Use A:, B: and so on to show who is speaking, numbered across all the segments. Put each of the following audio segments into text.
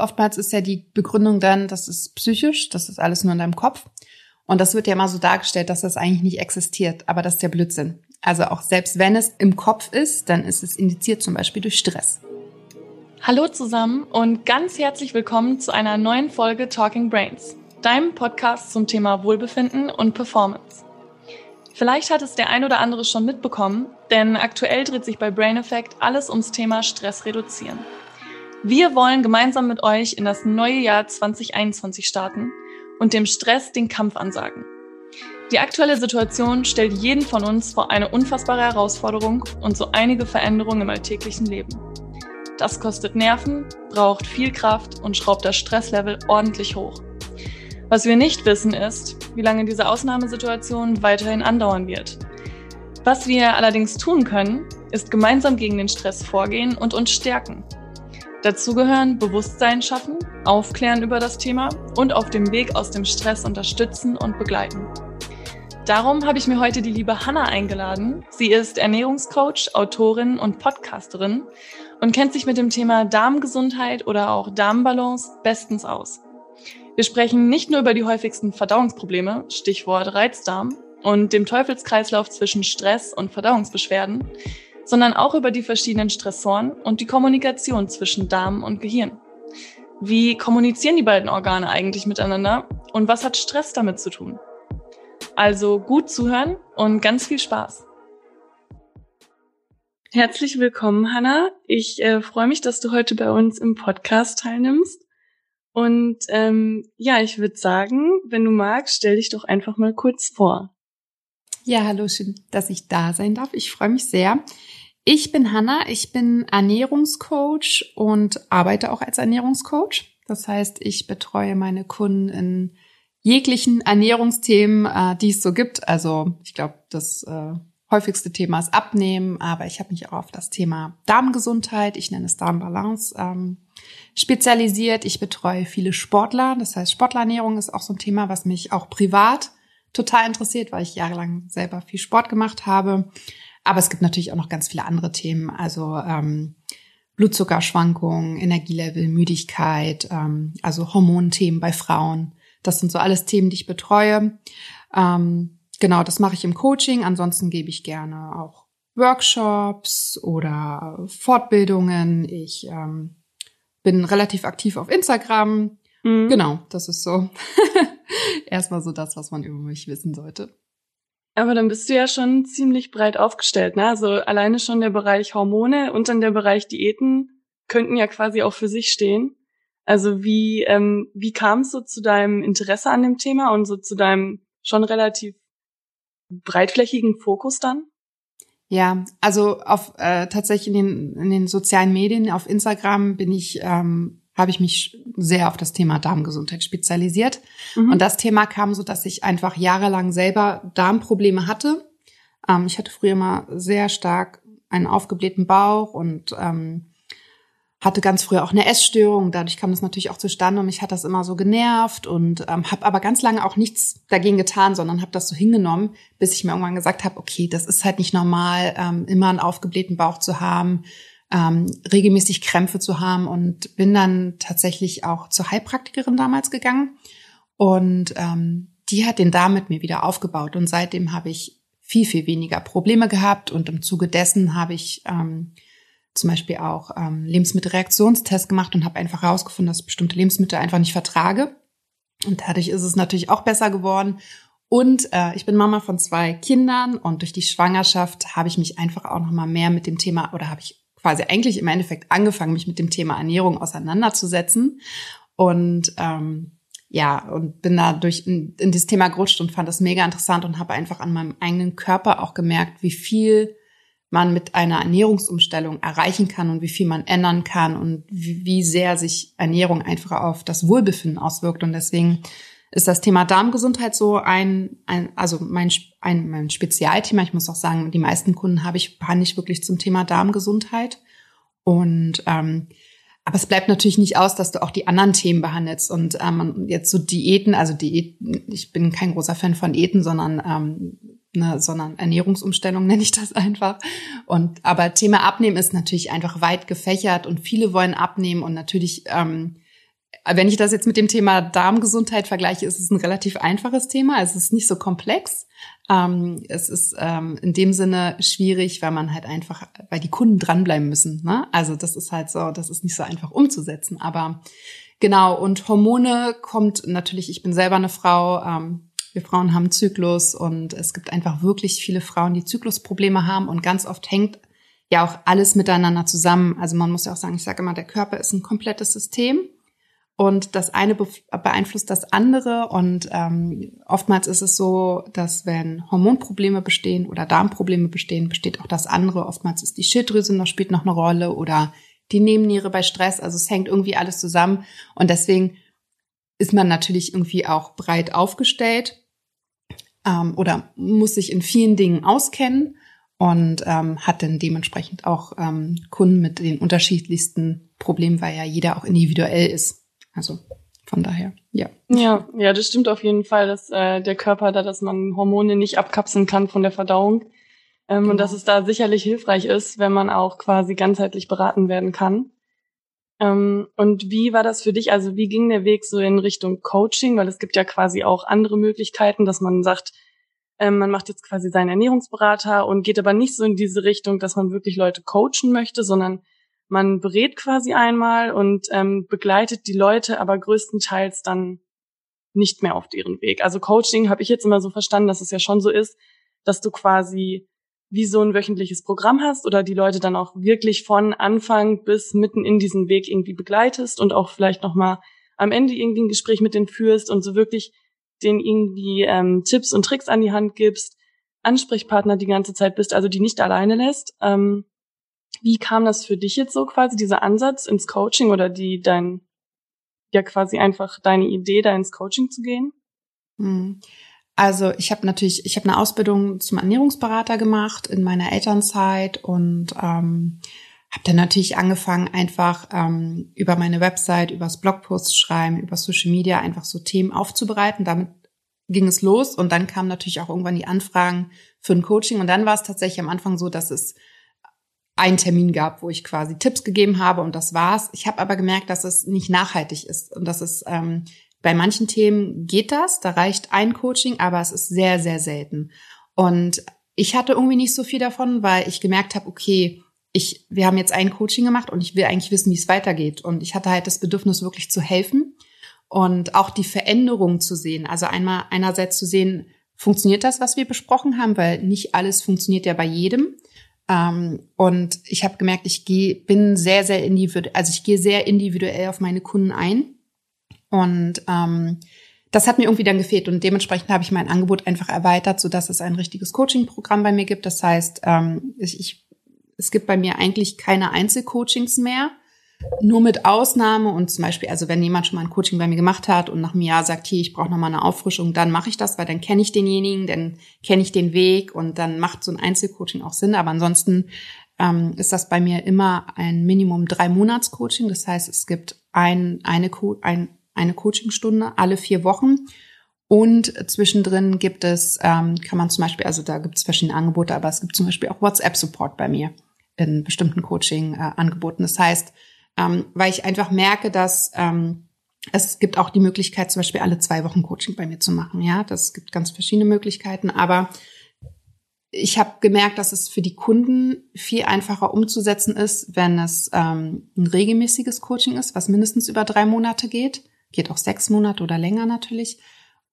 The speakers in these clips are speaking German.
A: Oftmals ist ja die Begründung dann, das ist psychisch, das ist alles nur in deinem Kopf. Und das wird ja immer so dargestellt, dass das eigentlich nicht existiert. Aber das ist der Blödsinn. Also auch selbst wenn es im Kopf ist, dann ist es indiziert zum Beispiel durch Stress.
B: Hallo zusammen und ganz herzlich willkommen zu einer neuen Folge Talking Brains, deinem Podcast zum Thema Wohlbefinden und Performance. Vielleicht hat es der ein oder andere schon mitbekommen, denn aktuell dreht sich bei Brain Effect alles ums Thema Stress reduzieren. Wir wollen gemeinsam mit euch in das neue Jahr 2021 starten und dem Stress den Kampf ansagen. Die aktuelle Situation stellt jeden von uns vor eine unfassbare Herausforderung und so einige Veränderungen im alltäglichen Leben. Das kostet Nerven, braucht viel Kraft und schraubt das Stresslevel ordentlich hoch. Was wir nicht wissen ist, wie lange diese Ausnahmesituation weiterhin andauern wird. Was wir allerdings tun können, ist gemeinsam gegen den Stress vorgehen und uns stärken. Dazu gehören Bewusstsein schaffen, aufklären über das Thema und auf dem Weg aus dem Stress unterstützen und begleiten. Darum habe ich mir heute die liebe Hanna eingeladen. Sie ist Ernährungscoach, Autorin und Podcasterin und kennt sich mit dem Thema Darmgesundheit oder auch Darmbalance bestens aus. Wir sprechen nicht nur über die häufigsten Verdauungsprobleme, Stichwort Reizdarm, und dem Teufelskreislauf zwischen Stress und Verdauungsbeschwerden, sondern auch über die verschiedenen Stressoren und die Kommunikation zwischen Darm und Gehirn. Wie kommunizieren die beiden Organe eigentlich miteinander und was hat Stress damit zu tun? Also gut zuhören und ganz viel Spaß. Herzlich willkommen, Hanna. Ich äh, freue mich, dass du heute bei uns im Podcast teilnimmst. Und ähm, ja, ich würde sagen, wenn du magst, stell dich doch einfach mal kurz vor.
A: Ja, hallo, schön, dass ich da sein darf. Ich freue mich sehr. Ich bin Hanna, ich bin Ernährungscoach und arbeite auch als Ernährungscoach. Das heißt, ich betreue meine Kunden in jeglichen Ernährungsthemen, äh, die es so gibt. Also ich glaube, das äh, häufigste Thema ist Abnehmen, aber ich habe mich auch auf das Thema Darmgesundheit, ich nenne es Darmbalance, ähm, spezialisiert. Ich betreue viele Sportler. Das heißt, Sportlerernährung ist auch so ein Thema, was mich auch privat total interessiert, weil ich jahrelang selber viel Sport gemacht habe. Aber es gibt natürlich auch noch ganz viele andere Themen, also ähm, Blutzuckerschwankungen, Energielevel, Müdigkeit, ähm, also Hormonthemen bei Frauen. Das sind so alles Themen, die ich betreue. Ähm, genau, das mache ich im Coaching. Ansonsten gebe ich gerne auch Workshops oder Fortbildungen. Ich ähm, bin relativ aktiv auf Instagram. Mhm. Genau, das ist so erstmal so das, was man über mich wissen sollte.
B: Aber dann bist du ja schon ziemlich breit aufgestellt, ne? Also alleine schon der Bereich Hormone und dann der Bereich Diäten könnten ja quasi auch für sich stehen. Also wie, ähm, wie kam es so zu deinem Interesse an dem Thema und so zu deinem schon relativ breitflächigen Fokus dann?
A: Ja, also auf äh, tatsächlich in den, in den sozialen Medien, auf Instagram bin ich ähm, habe ich mich sehr auf das Thema Darmgesundheit spezialisiert. Mhm. Und das Thema kam so, dass ich einfach jahrelang selber Darmprobleme hatte. Ähm, ich hatte früher mal sehr stark einen aufgeblähten Bauch und ähm, hatte ganz früher auch eine Essstörung. Dadurch kam das natürlich auch zustande und mich hat das immer so genervt und ähm, habe aber ganz lange auch nichts dagegen getan, sondern habe das so hingenommen, bis ich mir irgendwann gesagt habe, okay, das ist halt nicht normal, ähm, immer einen aufgeblähten Bauch zu haben ähm, regelmäßig Krämpfe zu haben und bin dann tatsächlich auch zur Heilpraktikerin damals gegangen und ähm, die hat den Darm mit mir wieder aufgebaut und seitdem habe ich viel, viel weniger Probleme gehabt und im Zuge dessen habe ich ähm, zum Beispiel auch ähm, Lebensmittelreaktionstest gemacht und habe einfach herausgefunden, dass bestimmte Lebensmittel einfach nicht vertrage. Und dadurch ist es natürlich auch besser geworden. Und äh, ich bin Mama von zwei Kindern und durch die Schwangerschaft habe ich mich einfach auch noch mal mehr mit dem Thema oder habe ich quasi eigentlich im Endeffekt angefangen, mich mit dem Thema Ernährung auseinanderzusetzen. Und ähm, ja, und bin da durch in, in dieses Thema gerutscht und fand das mega interessant und habe einfach an meinem eigenen Körper auch gemerkt, wie viel man mit einer Ernährungsumstellung erreichen kann und wie viel man ändern kann und wie, wie sehr sich Ernährung einfach auf das Wohlbefinden auswirkt. Und deswegen ist das Thema Darmgesundheit so ein, ein also mein, ein, mein Spezialthema. Ich muss auch sagen, die meisten Kunden habe ich, behandle ich wirklich zum Thema Darmgesundheit. Und ähm, aber es bleibt natürlich nicht aus, dass du auch die anderen Themen behandelst. Und ähm, jetzt so Diäten, also Diäten, ich bin kein großer Fan von Diäten, sondern ähm, ne, sondern Ernährungsumstellung nenne ich das einfach. Und aber Thema Abnehmen ist natürlich einfach weit gefächert und viele wollen abnehmen und natürlich ähm, wenn ich das jetzt mit dem Thema Darmgesundheit vergleiche, ist es ein relativ einfaches Thema. Es ist nicht so komplex. Ähm, es ist ähm, in dem Sinne schwierig, weil man halt einfach, weil die Kunden dranbleiben müssen. Ne? Also das ist halt so, das ist nicht so einfach umzusetzen. Aber genau, und Hormone kommt natürlich, ich bin selber eine Frau, ähm, wir Frauen haben Zyklus und es gibt einfach wirklich viele Frauen, die Zyklusprobleme haben und ganz oft hängt ja auch alles miteinander zusammen. Also man muss ja auch sagen, ich sage immer, der Körper ist ein komplettes System und das eine beeinflusst das andere. Und ähm, oftmals ist es so, dass wenn Hormonprobleme bestehen oder Darmprobleme bestehen, besteht auch das andere. Oftmals ist die Schilddrüse noch spielt noch eine Rolle oder die Nebenniere bei Stress. Also es hängt irgendwie alles zusammen. Und deswegen ist man natürlich irgendwie auch breit aufgestellt ähm, oder muss sich in vielen Dingen auskennen und ähm, hat dann dementsprechend auch ähm, Kunden mit den unterschiedlichsten Problemen, weil ja jeder auch individuell ist. Also von daher, ja.
B: Ja, ja, das stimmt auf jeden Fall, dass äh, der Körper da, dass man Hormone nicht abkapseln kann von der Verdauung. Ähm, genau. Und dass es da sicherlich hilfreich ist, wenn man auch quasi ganzheitlich beraten werden kann. Ähm, und wie war das für dich? Also wie ging der Weg so in Richtung Coaching? Weil es gibt ja quasi auch andere Möglichkeiten, dass man sagt, ähm, man macht jetzt quasi seinen Ernährungsberater und geht aber nicht so in diese Richtung, dass man wirklich Leute coachen möchte, sondern man berät quasi einmal und ähm, begleitet die Leute aber größtenteils dann nicht mehr auf deren Weg. Also Coaching habe ich jetzt immer so verstanden, dass es ja schon so ist, dass du quasi wie so ein wöchentliches Programm hast oder die Leute dann auch wirklich von Anfang bis mitten in diesen Weg irgendwie begleitest und auch vielleicht nochmal am Ende irgendwie ein Gespräch mit denen führst und so wirklich denen irgendwie ähm, Tipps und Tricks an die Hand gibst, Ansprechpartner die ganze Zeit bist, also die nicht alleine lässt. Ähm, wie kam das für dich jetzt so quasi, dieser Ansatz ins Coaching oder die dein, ja quasi einfach deine Idee, da ins Coaching zu gehen?
A: Hm. Also ich habe natürlich, ich habe eine Ausbildung zum Ernährungsberater gemacht in meiner Elternzeit und ähm, habe dann natürlich angefangen, einfach ähm, über meine Website, übers Blogpost schreiben, über Social Media einfach so Themen aufzubereiten. Damit ging es los und dann kamen natürlich auch irgendwann die Anfragen für ein Coaching und dann war es tatsächlich am Anfang so, dass es einen Termin gab, wo ich quasi Tipps gegeben habe und das war's. Ich habe aber gemerkt, dass es nicht nachhaltig ist und dass es ähm, bei manchen Themen geht das, da reicht ein Coaching, aber es ist sehr, sehr selten. Und ich hatte irgendwie nicht so viel davon, weil ich gemerkt habe, okay, ich, wir haben jetzt ein Coaching gemacht und ich will eigentlich wissen, wie es weitergeht. Und ich hatte halt das Bedürfnis, wirklich zu helfen und auch die Veränderung zu sehen. Also einmal einerseits zu sehen, funktioniert das, was wir besprochen haben, weil nicht alles funktioniert ja bei jedem. Ähm, und ich habe gemerkt, ich gehe, bin sehr, sehr individuell, also ich gehe sehr individuell auf meine Kunden ein. Und ähm, das hat mir irgendwie dann gefehlt und dementsprechend habe ich mein Angebot einfach erweitert, so dass es ein richtiges Coaching-Programm bei mir gibt. Das heißt, ähm, ich, ich, es gibt bei mir eigentlich keine Einzelcoachings mehr, nur mit Ausnahme und zum Beispiel, also wenn jemand schon mal ein Coaching bei mir gemacht hat und nach einem Jahr sagt, hier, ich brauche nochmal eine Auffrischung, dann mache ich das, weil dann kenne ich denjenigen, dann kenne ich den Weg und dann macht so ein Einzelcoaching auch Sinn. Aber ansonsten ähm, ist das bei mir immer ein Minimum drei Monats Coaching. Das heißt, es gibt ein, eine, ein, eine Coachingstunde alle vier Wochen. Und zwischendrin gibt es, ähm, kann man zum Beispiel, also da gibt es verschiedene Angebote, aber es gibt zum Beispiel auch WhatsApp-Support bei mir in bestimmten Coaching-Angeboten. Äh, das heißt, ähm, weil ich einfach merke, dass ähm, es gibt auch die Möglichkeit, zum Beispiel alle zwei Wochen Coaching bei mir zu machen. Ja, das gibt ganz verschiedene Möglichkeiten, aber ich habe gemerkt, dass es für die Kunden viel einfacher umzusetzen ist, wenn es ähm, ein regelmäßiges Coaching ist, was mindestens über drei Monate geht, geht auch sechs Monate oder länger natürlich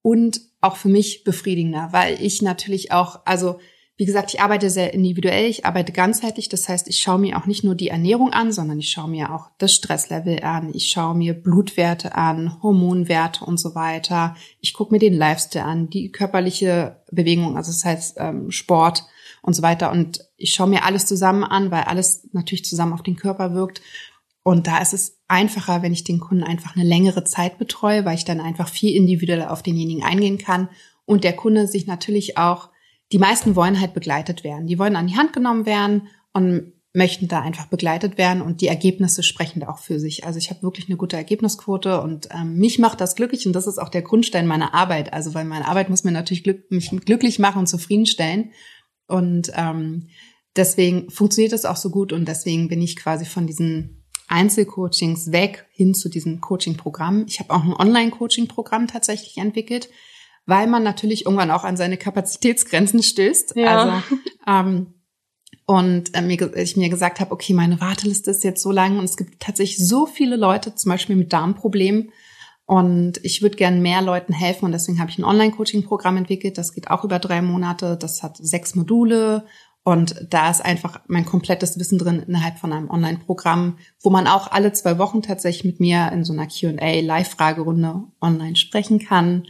A: und auch für mich befriedigender, weil ich natürlich auch, also wie gesagt, ich arbeite sehr individuell, ich arbeite ganzheitlich. Das heißt, ich schaue mir auch nicht nur die Ernährung an, sondern ich schaue mir auch das Stresslevel an. Ich schaue mir Blutwerte an, Hormonwerte und so weiter. Ich gucke mir den Lifestyle an, die körperliche Bewegung, also das heißt ähm, Sport und so weiter. Und ich schaue mir alles zusammen an, weil alles natürlich zusammen auf den Körper wirkt. Und da ist es einfacher, wenn ich den Kunden einfach eine längere Zeit betreue, weil ich dann einfach viel individueller auf denjenigen eingehen kann und der Kunde sich natürlich auch die meisten wollen halt begleitet werden. Die wollen an die Hand genommen werden und möchten da einfach begleitet werden und die Ergebnisse sprechen da auch für sich. Also ich habe wirklich eine gute Ergebnisquote und ähm, mich macht das glücklich und das ist auch der Grundstein meiner Arbeit. Also weil meine Arbeit muss mir natürlich glück mich glücklich machen und zufriedenstellen und ähm, deswegen funktioniert das auch so gut und deswegen bin ich quasi von diesen Einzelcoachings weg hin zu diesem Coaching-Programm. Ich habe auch ein Online-Coaching-Programm tatsächlich entwickelt, weil man natürlich irgendwann auch an seine Kapazitätsgrenzen stößt. Ja. Also ähm, und äh, mir, ich mir gesagt habe, okay, meine Warteliste ist jetzt so lang und es gibt tatsächlich so viele Leute, zum Beispiel mit Darmproblemen. Und ich würde gern mehr Leuten helfen und deswegen habe ich ein Online-Coaching-Programm entwickelt. Das geht auch über drei Monate. Das hat sechs Module und da ist einfach mein komplettes Wissen drin innerhalb von einem Online-Programm, wo man auch alle zwei Wochen tatsächlich mit mir in so einer Q&A Live-Fragerunde online sprechen kann.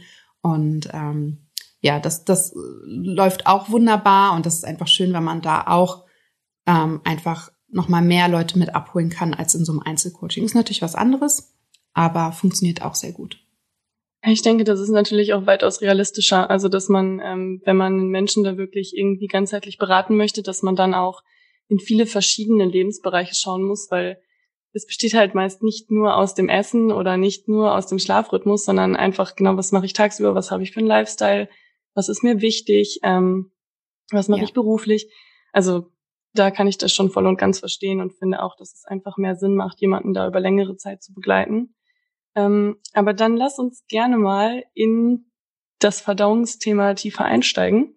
A: Und ähm, ja, das, das läuft auch wunderbar und das ist einfach schön, wenn man da auch ähm, einfach nochmal mehr Leute mit abholen kann als in so einem Einzelcoaching. Ist natürlich was anderes, aber funktioniert auch sehr gut.
B: Ich denke, das ist natürlich auch weitaus realistischer. Also, dass man, ähm, wenn man Menschen da wirklich irgendwie ganzheitlich beraten möchte, dass man dann auch in viele verschiedene Lebensbereiche schauen muss, weil es besteht halt meist nicht nur aus dem Essen oder nicht nur aus dem Schlafrhythmus, sondern einfach genau, was mache ich tagsüber, was habe ich für einen Lifestyle, was ist mir wichtig, ähm, was mache ja. ich beruflich. Also da kann ich das schon voll und ganz verstehen und finde auch, dass es einfach mehr Sinn macht, jemanden da über längere Zeit zu begleiten. Ähm, aber dann lass uns gerne mal in das Verdauungsthema tiefer einsteigen.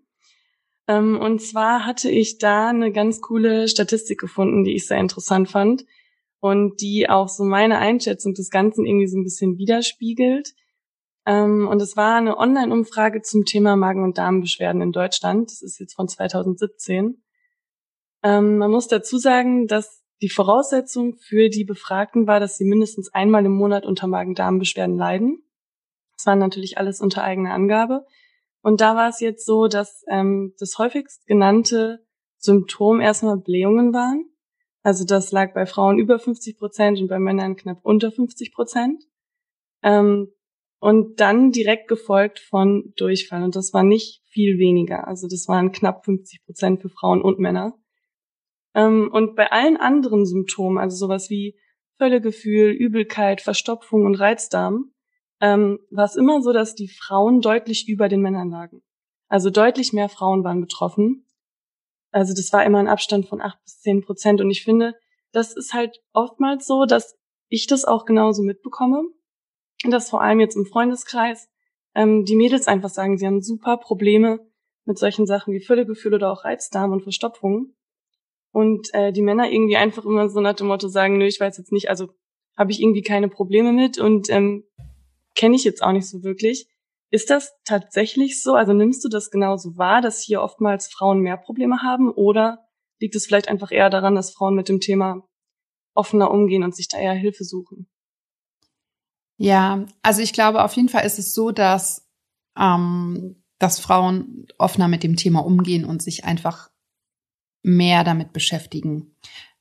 B: Ähm, und zwar hatte ich da eine ganz coole Statistik gefunden, die ich sehr interessant fand und die auch so meine Einschätzung des Ganzen irgendwie so ein bisschen widerspiegelt. Ähm, und es war eine Online-Umfrage zum Thema Magen- und Darmbeschwerden in Deutschland. Das ist jetzt von 2017. Ähm, man muss dazu sagen, dass die Voraussetzung für die Befragten war, dass sie mindestens einmal im Monat unter Magen-Darm-Beschwerden leiden. Das war natürlich alles unter eigener Angabe. Und da war es jetzt so, dass ähm, das häufigst genannte Symptom erstmal Blähungen waren. Also das lag bei Frauen über 50 Prozent und bei Männern knapp unter 50 Prozent. Ähm, und dann direkt gefolgt von Durchfall. Und das war nicht viel weniger. Also das waren knapp 50 Prozent für Frauen und Männer. Ähm, und bei allen anderen Symptomen, also sowas wie Völlegefühl, Übelkeit, Verstopfung und Reizdarm, ähm, war es immer so, dass die Frauen deutlich über den Männern lagen. Also deutlich mehr Frauen waren betroffen. Also das war immer ein Abstand von acht bis zehn Prozent. Und ich finde, das ist halt oftmals so, dass ich das auch genauso mitbekomme. Dass vor allem jetzt im Freundeskreis ähm, die Mädels einfach sagen, sie haben super Probleme mit solchen Sachen wie Völlegefühl oder auch Reizdarm und Verstopfung und äh, die Männer irgendwie einfach immer so nach dem Motto sagen, nö, ich weiß jetzt nicht, also habe ich irgendwie keine Probleme mit und ähm, kenne ich jetzt auch nicht so wirklich. Ist das tatsächlich so? Also nimmst du das genauso wahr, dass hier oftmals Frauen mehr Probleme haben oder liegt es vielleicht einfach eher daran, dass Frauen mit dem Thema offener umgehen und sich da eher Hilfe suchen?
A: Ja, also ich glaube, auf jeden Fall ist es so, dass, ähm, dass Frauen offener mit dem Thema umgehen und sich einfach mehr damit beschäftigen.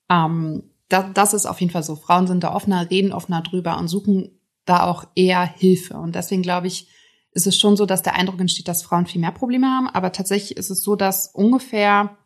A: Ähm, da, das ist auf jeden Fall so. Frauen sind da offener, reden offener drüber und suchen da auch eher Hilfe. Und deswegen glaube ich, ist es schon so, dass der Eindruck entsteht, dass Frauen viel mehr Probleme haben. Aber tatsächlich ist es so, dass ungefähr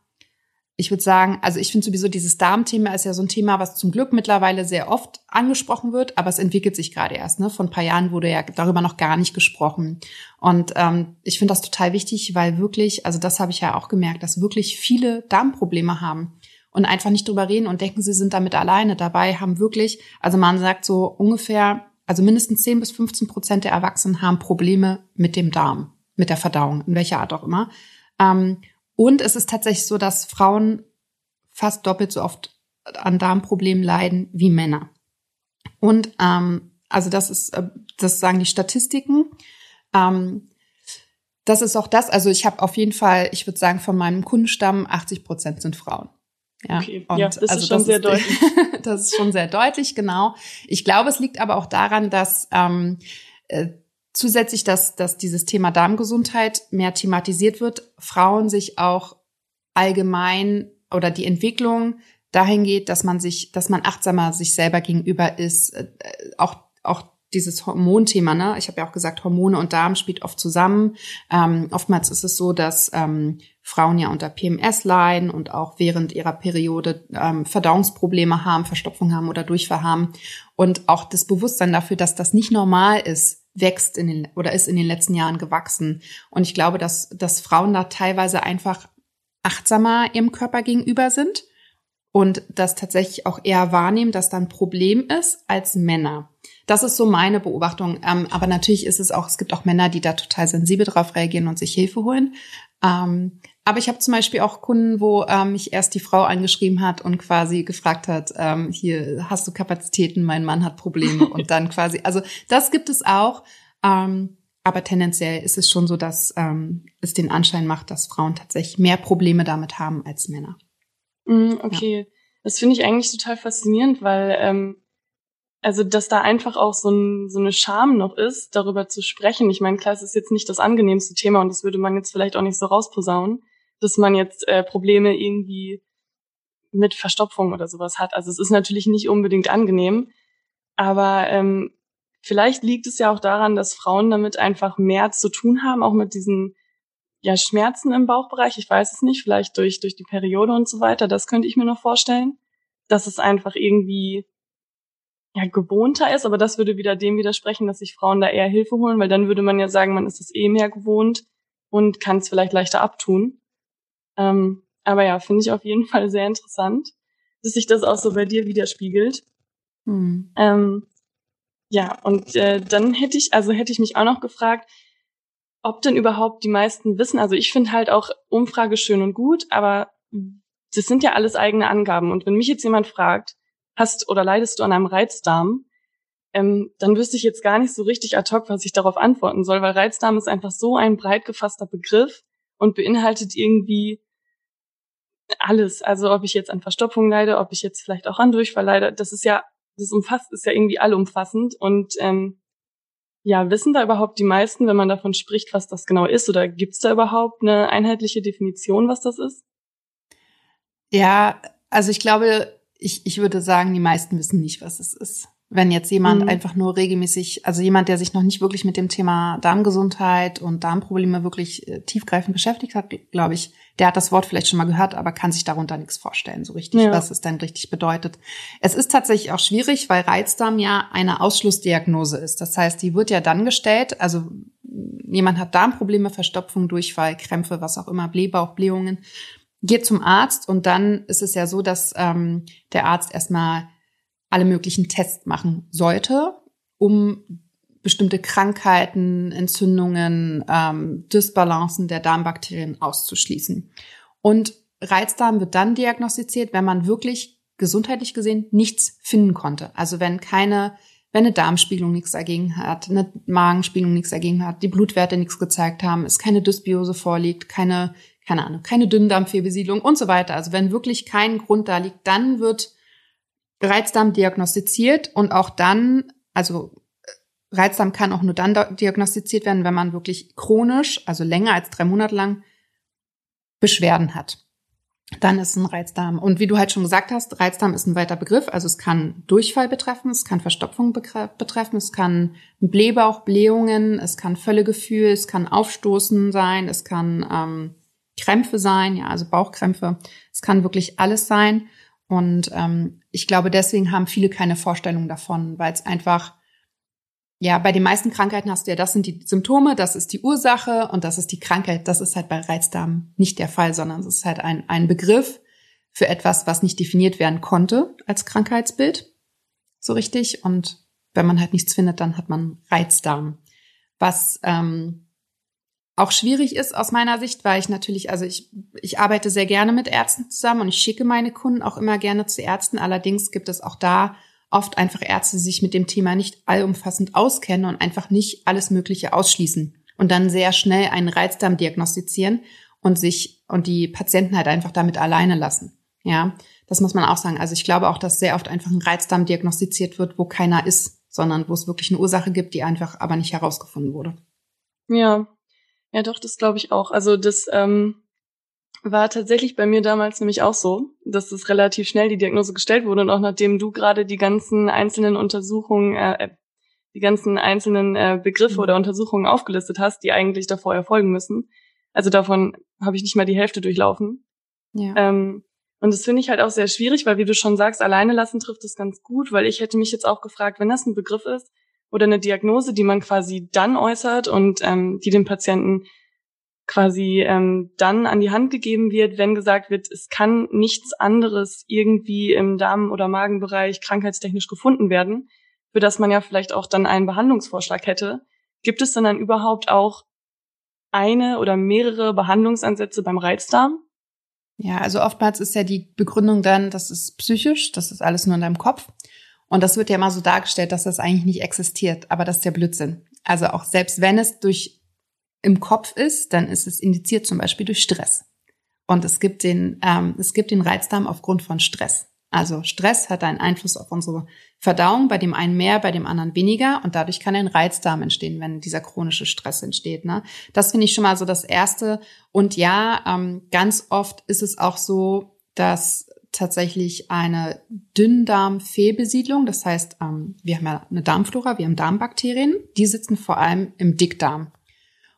A: ich würde sagen, also ich finde sowieso dieses Darmthema ist ja so ein Thema, was zum Glück mittlerweile sehr oft angesprochen wird, aber es entwickelt sich gerade erst. Ne? Vor ein paar Jahren wurde ja darüber noch gar nicht gesprochen. Und ähm, ich finde das total wichtig, weil wirklich, also das habe ich ja auch gemerkt, dass wirklich viele Darmprobleme haben und einfach nicht drüber reden und denken, sie sind damit alleine. Dabei haben wirklich, also man sagt so ungefähr, also mindestens 10 bis 15 Prozent der Erwachsenen haben Probleme mit dem Darm, mit der Verdauung, in welcher Art auch immer. Ähm, und es ist tatsächlich so, dass Frauen fast doppelt so oft an Darmproblemen leiden wie Männer. Und ähm, also das ist, äh, das sagen die Statistiken. Ähm, das ist auch das. Also ich habe auf jeden Fall, ich würde sagen, von meinem Kundenstamm 80 Prozent sind Frauen.
B: Ja, okay. Und ja das also ist schon das sehr ist, deutlich.
A: das ist schon sehr deutlich, genau. Ich glaube, es liegt aber auch daran, dass ähm, äh, zusätzlich, dass, dass dieses Thema Darmgesundheit mehr thematisiert wird, Frauen sich auch allgemein oder die Entwicklung dahin geht, dass man sich, dass man achtsamer sich selber gegenüber ist, äh, auch auch dieses Hormonthema, ne? Ich habe ja auch gesagt, Hormone und Darm spielt oft zusammen. Ähm, oftmals ist es so, dass ähm, Frauen ja unter PMS leiden und auch während ihrer Periode ähm, Verdauungsprobleme haben, Verstopfung haben oder Durchfall haben. Und auch das Bewusstsein dafür, dass das nicht normal ist, wächst in den oder ist in den letzten Jahren gewachsen. Und ich glaube, dass, dass Frauen da teilweise einfach achtsamer ihrem Körper gegenüber sind und das tatsächlich auch eher wahrnehmen, dass da ein Problem ist als Männer. Das ist so meine Beobachtung. Ähm, aber natürlich ist es auch, es gibt auch Männer, die da total sensibel drauf reagieren und sich Hilfe holen. Ähm, aber ich habe zum Beispiel auch Kunden, wo ähm, mich erst die Frau angeschrieben hat und quasi gefragt hat, ähm, hier hast du Kapazitäten, mein Mann hat Probleme und dann quasi, also das gibt es auch. Ähm, aber tendenziell ist es schon so, dass ähm, es den Anschein macht, dass Frauen tatsächlich mehr Probleme damit haben als Männer.
B: Mm, okay, ja. das finde ich eigentlich total faszinierend, weil ähm, also dass da einfach auch so, ein, so eine Scham noch ist, darüber zu sprechen. Ich meine, klar, es ist jetzt nicht das angenehmste Thema und das würde man jetzt vielleicht auch nicht so rausposaunen, dass man jetzt äh, Probleme irgendwie mit Verstopfung oder sowas hat. Also es ist natürlich nicht unbedingt angenehm, aber ähm, vielleicht liegt es ja auch daran, dass Frauen damit einfach mehr zu tun haben, auch mit diesen ja, Schmerzen im Bauchbereich. Ich weiß es nicht, vielleicht durch, durch die Periode und so weiter. Das könnte ich mir noch vorstellen, dass es einfach irgendwie ja, gewohnter ist, aber das würde wieder dem widersprechen, dass sich Frauen da eher Hilfe holen, weil dann würde man ja sagen, man ist es eh mehr gewohnt und kann es vielleicht leichter abtun. Ähm, aber ja, finde ich auf jeden Fall sehr interessant, dass sich das auch so bei dir widerspiegelt. Hm. Ähm, ja, und äh, dann hätte ich, also hätte ich mich auch noch gefragt, ob denn überhaupt die meisten wissen, also ich finde halt auch Umfrage schön und gut, aber das sind ja alles eigene Angaben. Und wenn mich jetzt jemand fragt, hast oder leidest du an einem Reizdarm, ähm, dann wüsste ich jetzt gar nicht so richtig ad hoc, was ich darauf antworten soll, weil Reizdarm ist einfach so ein breit gefasster Begriff und beinhaltet irgendwie alles. Also ob ich jetzt an Verstopfung leide, ob ich jetzt vielleicht auch an Durchfall leide, das ist ja, das umfasst, ist ja irgendwie allumfassend und ähm, ja, wissen da überhaupt die meisten, wenn man davon spricht, was das genau ist? Oder gibt es da überhaupt eine einheitliche Definition, was das ist?
A: Ja, also ich glaube, ich, ich würde sagen, die meisten wissen nicht, was es ist. Wenn jetzt jemand mhm. einfach nur regelmäßig, also jemand, der sich noch nicht wirklich mit dem Thema Darmgesundheit und Darmprobleme wirklich äh, tiefgreifend beschäftigt hat, glaube ich, der hat das Wort vielleicht schon mal gehört, aber kann sich darunter nichts vorstellen, so richtig, ja. was es denn richtig bedeutet. Es ist tatsächlich auch schwierig, weil Reizdarm ja eine Ausschlussdiagnose ist. Das heißt, die wird ja dann gestellt, also jemand hat Darmprobleme, Verstopfung, Durchfall, Krämpfe, was auch immer, Blähbauch, Blähungen geht zum Arzt und dann ist es ja so, dass ähm, der Arzt erstmal alle möglichen Tests machen sollte, um bestimmte Krankheiten, Entzündungen, ähm, Dysbalancen der Darmbakterien auszuschließen. Und Reizdarm wird dann diagnostiziert, wenn man wirklich gesundheitlich gesehen nichts finden konnte. Also wenn keine, wenn eine Darmspiegelung nichts dagegen hat, eine Magenspiegelung nichts dagegen hat, die Blutwerte nichts gezeigt haben, es keine Dysbiose vorliegt, keine keine Ahnung, keine Dünndarmfehlbesiedlung und so weiter. Also wenn wirklich kein Grund da liegt, dann wird Reizdarm diagnostiziert und auch dann, also äh, Reizdarm kann auch nur dann diagnostiziert werden, wenn man wirklich chronisch, also länger als drei Monate lang Beschwerden hat. Dann ist ein Reizdarm. Und wie du halt schon gesagt hast, Reizdarm ist ein weiter Begriff. Also es kann Durchfall betreffen, es kann Verstopfung betreffen, es kann Blähbauch, Blähungen, es kann Völlegefühl, es kann Aufstoßen sein, es kann ähm, Krämpfe sein, ja, also Bauchkrämpfe. Es kann wirklich alles sein. Und ähm, ich glaube, deswegen haben viele keine Vorstellung davon, weil es einfach, ja, bei den meisten Krankheiten hast du ja, das sind die Symptome, das ist die Ursache und das ist die Krankheit. Das ist halt bei Reizdarm nicht der Fall, sondern es ist halt ein, ein Begriff für etwas, was nicht definiert werden konnte als Krankheitsbild. So richtig. Und wenn man halt nichts findet, dann hat man Reizdarm. Was ähm, auch schwierig ist aus meiner Sicht, weil ich natürlich, also ich, ich arbeite sehr gerne mit Ärzten zusammen und ich schicke meine Kunden auch immer gerne zu Ärzten. Allerdings gibt es auch da oft einfach Ärzte, die sich mit dem Thema nicht allumfassend auskennen und einfach nicht alles Mögliche ausschließen und dann sehr schnell einen Reizdarm diagnostizieren und sich und die Patienten halt einfach damit alleine lassen. Ja, das muss man auch sagen. Also ich glaube auch, dass sehr oft einfach ein Reizdarm diagnostiziert wird, wo keiner ist, sondern wo es wirklich eine Ursache gibt, die einfach aber nicht herausgefunden wurde.
B: Ja, ja, doch, das glaube ich auch. Also das ähm, war tatsächlich bei mir damals nämlich auch so, dass es relativ schnell die Diagnose gestellt wurde und auch nachdem du gerade die ganzen einzelnen Untersuchungen, äh, äh die ganzen einzelnen äh, Begriffe mhm. oder Untersuchungen aufgelistet hast, die eigentlich davor erfolgen müssen. Also davon habe ich nicht mal die Hälfte durchlaufen. Ja. Ähm, und das finde ich halt auch sehr schwierig, weil wie du schon sagst, alleine lassen trifft es ganz gut, weil ich hätte mich jetzt auch gefragt, wenn das ein Begriff ist, oder eine Diagnose, die man quasi dann äußert und ähm, die dem Patienten quasi ähm, dann an die Hand gegeben wird, wenn gesagt wird, es kann nichts anderes irgendwie im Darm- oder Magenbereich krankheitstechnisch gefunden werden, für das man ja vielleicht auch dann einen Behandlungsvorschlag hätte. Gibt es denn dann überhaupt auch eine oder mehrere Behandlungsansätze beim Reizdarm?
A: Ja, also oftmals ist ja die Begründung dann, das ist psychisch, das ist alles nur in deinem Kopf. Und das wird ja immer so dargestellt, dass das eigentlich nicht existiert. Aber das ist der Blödsinn. Also auch selbst wenn es durch im Kopf ist, dann ist es indiziert zum Beispiel durch Stress. Und es gibt den, ähm, es gibt den Reizdarm aufgrund von Stress. Also Stress hat einen Einfluss auf unsere Verdauung, bei dem einen mehr, bei dem anderen weniger und dadurch kann ein Reizdarm entstehen, wenn dieser chronische Stress entsteht. Ne? Das finde ich schon mal so das Erste. Und ja, ähm, ganz oft ist es auch so, dass tatsächlich eine Dünndarmfehlbesiedlung, das heißt, ähm, wir haben ja eine Darmflora, wir haben Darmbakterien, die sitzen vor allem im Dickdarm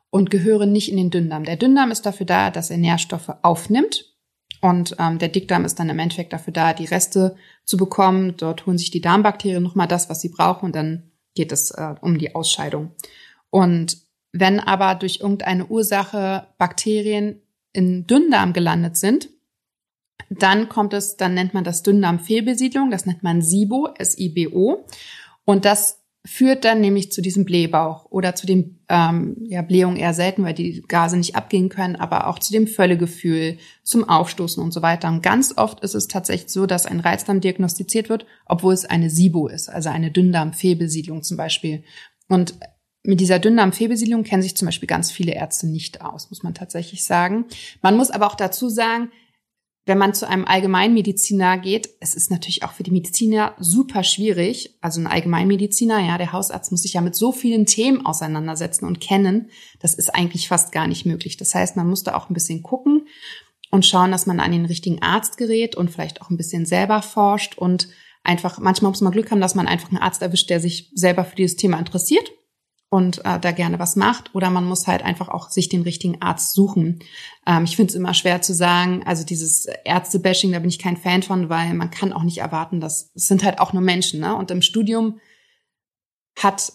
A: und gehören nicht in den Dünndarm. Der Dünndarm ist dafür da, dass er Nährstoffe aufnimmt und ähm, der Dickdarm ist dann im Endeffekt dafür da, die Reste zu bekommen. Dort holen sich die Darmbakterien nochmal das, was sie brauchen und dann geht es äh, um die Ausscheidung. Und wenn aber durch irgendeine Ursache Bakterien in Dünndarm gelandet sind, dann kommt es, dann nennt man das Dünndarmfehlbesiedlung, das nennt man SIBO, S-I-B-O. Und das führt dann nämlich zu diesem Blähbauch oder zu dem, ähm, ja, Blähung eher selten, weil die Gase nicht abgehen können, aber auch zu dem Völlegefühl, zum Aufstoßen und so weiter. Und ganz oft ist es tatsächlich so, dass ein Reizdarm diagnostiziert wird, obwohl es eine SIBO ist, also eine Dünndarmfehlbesiedlung zum Beispiel. Und mit dieser Dünndarmfehlbesiedlung kennen sich zum Beispiel ganz viele Ärzte nicht aus, muss man tatsächlich sagen. Man muss aber auch dazu sagen, wenn man zu einem Allgemeinmediziner geht, es ist natürlich auch für die Mediziner super schwierig. Also ein Allgemeinmediziner, ja, der Hausarzt muss sich ja mit so vielen Themen auseinandersetzen und kennen. Das ist eigentlich fast gar nicht möglich. Das heißt, man muss da auch ein bisschen gucken und schauen, dass man an den richtigen Arzt gerät und vielleicht auch ein bisschen selber forscht und einfach, manchmal muss man Glück haben, dass man einfach einen Arzt erwischt, der sich selber für dieses Thema interessiert und äh, da gerne was macht. Oder man muss halt einfach auch sich den richtigen Arzt suchen. Ähm, ich finde es immer schwer zu sagen, also dieses Ärzte-Bashing, da bin ich kein Fan von, weil man kann auch nicht erwarten, dass es sind halt auch nur Menschen. Ne? Und im Studium hat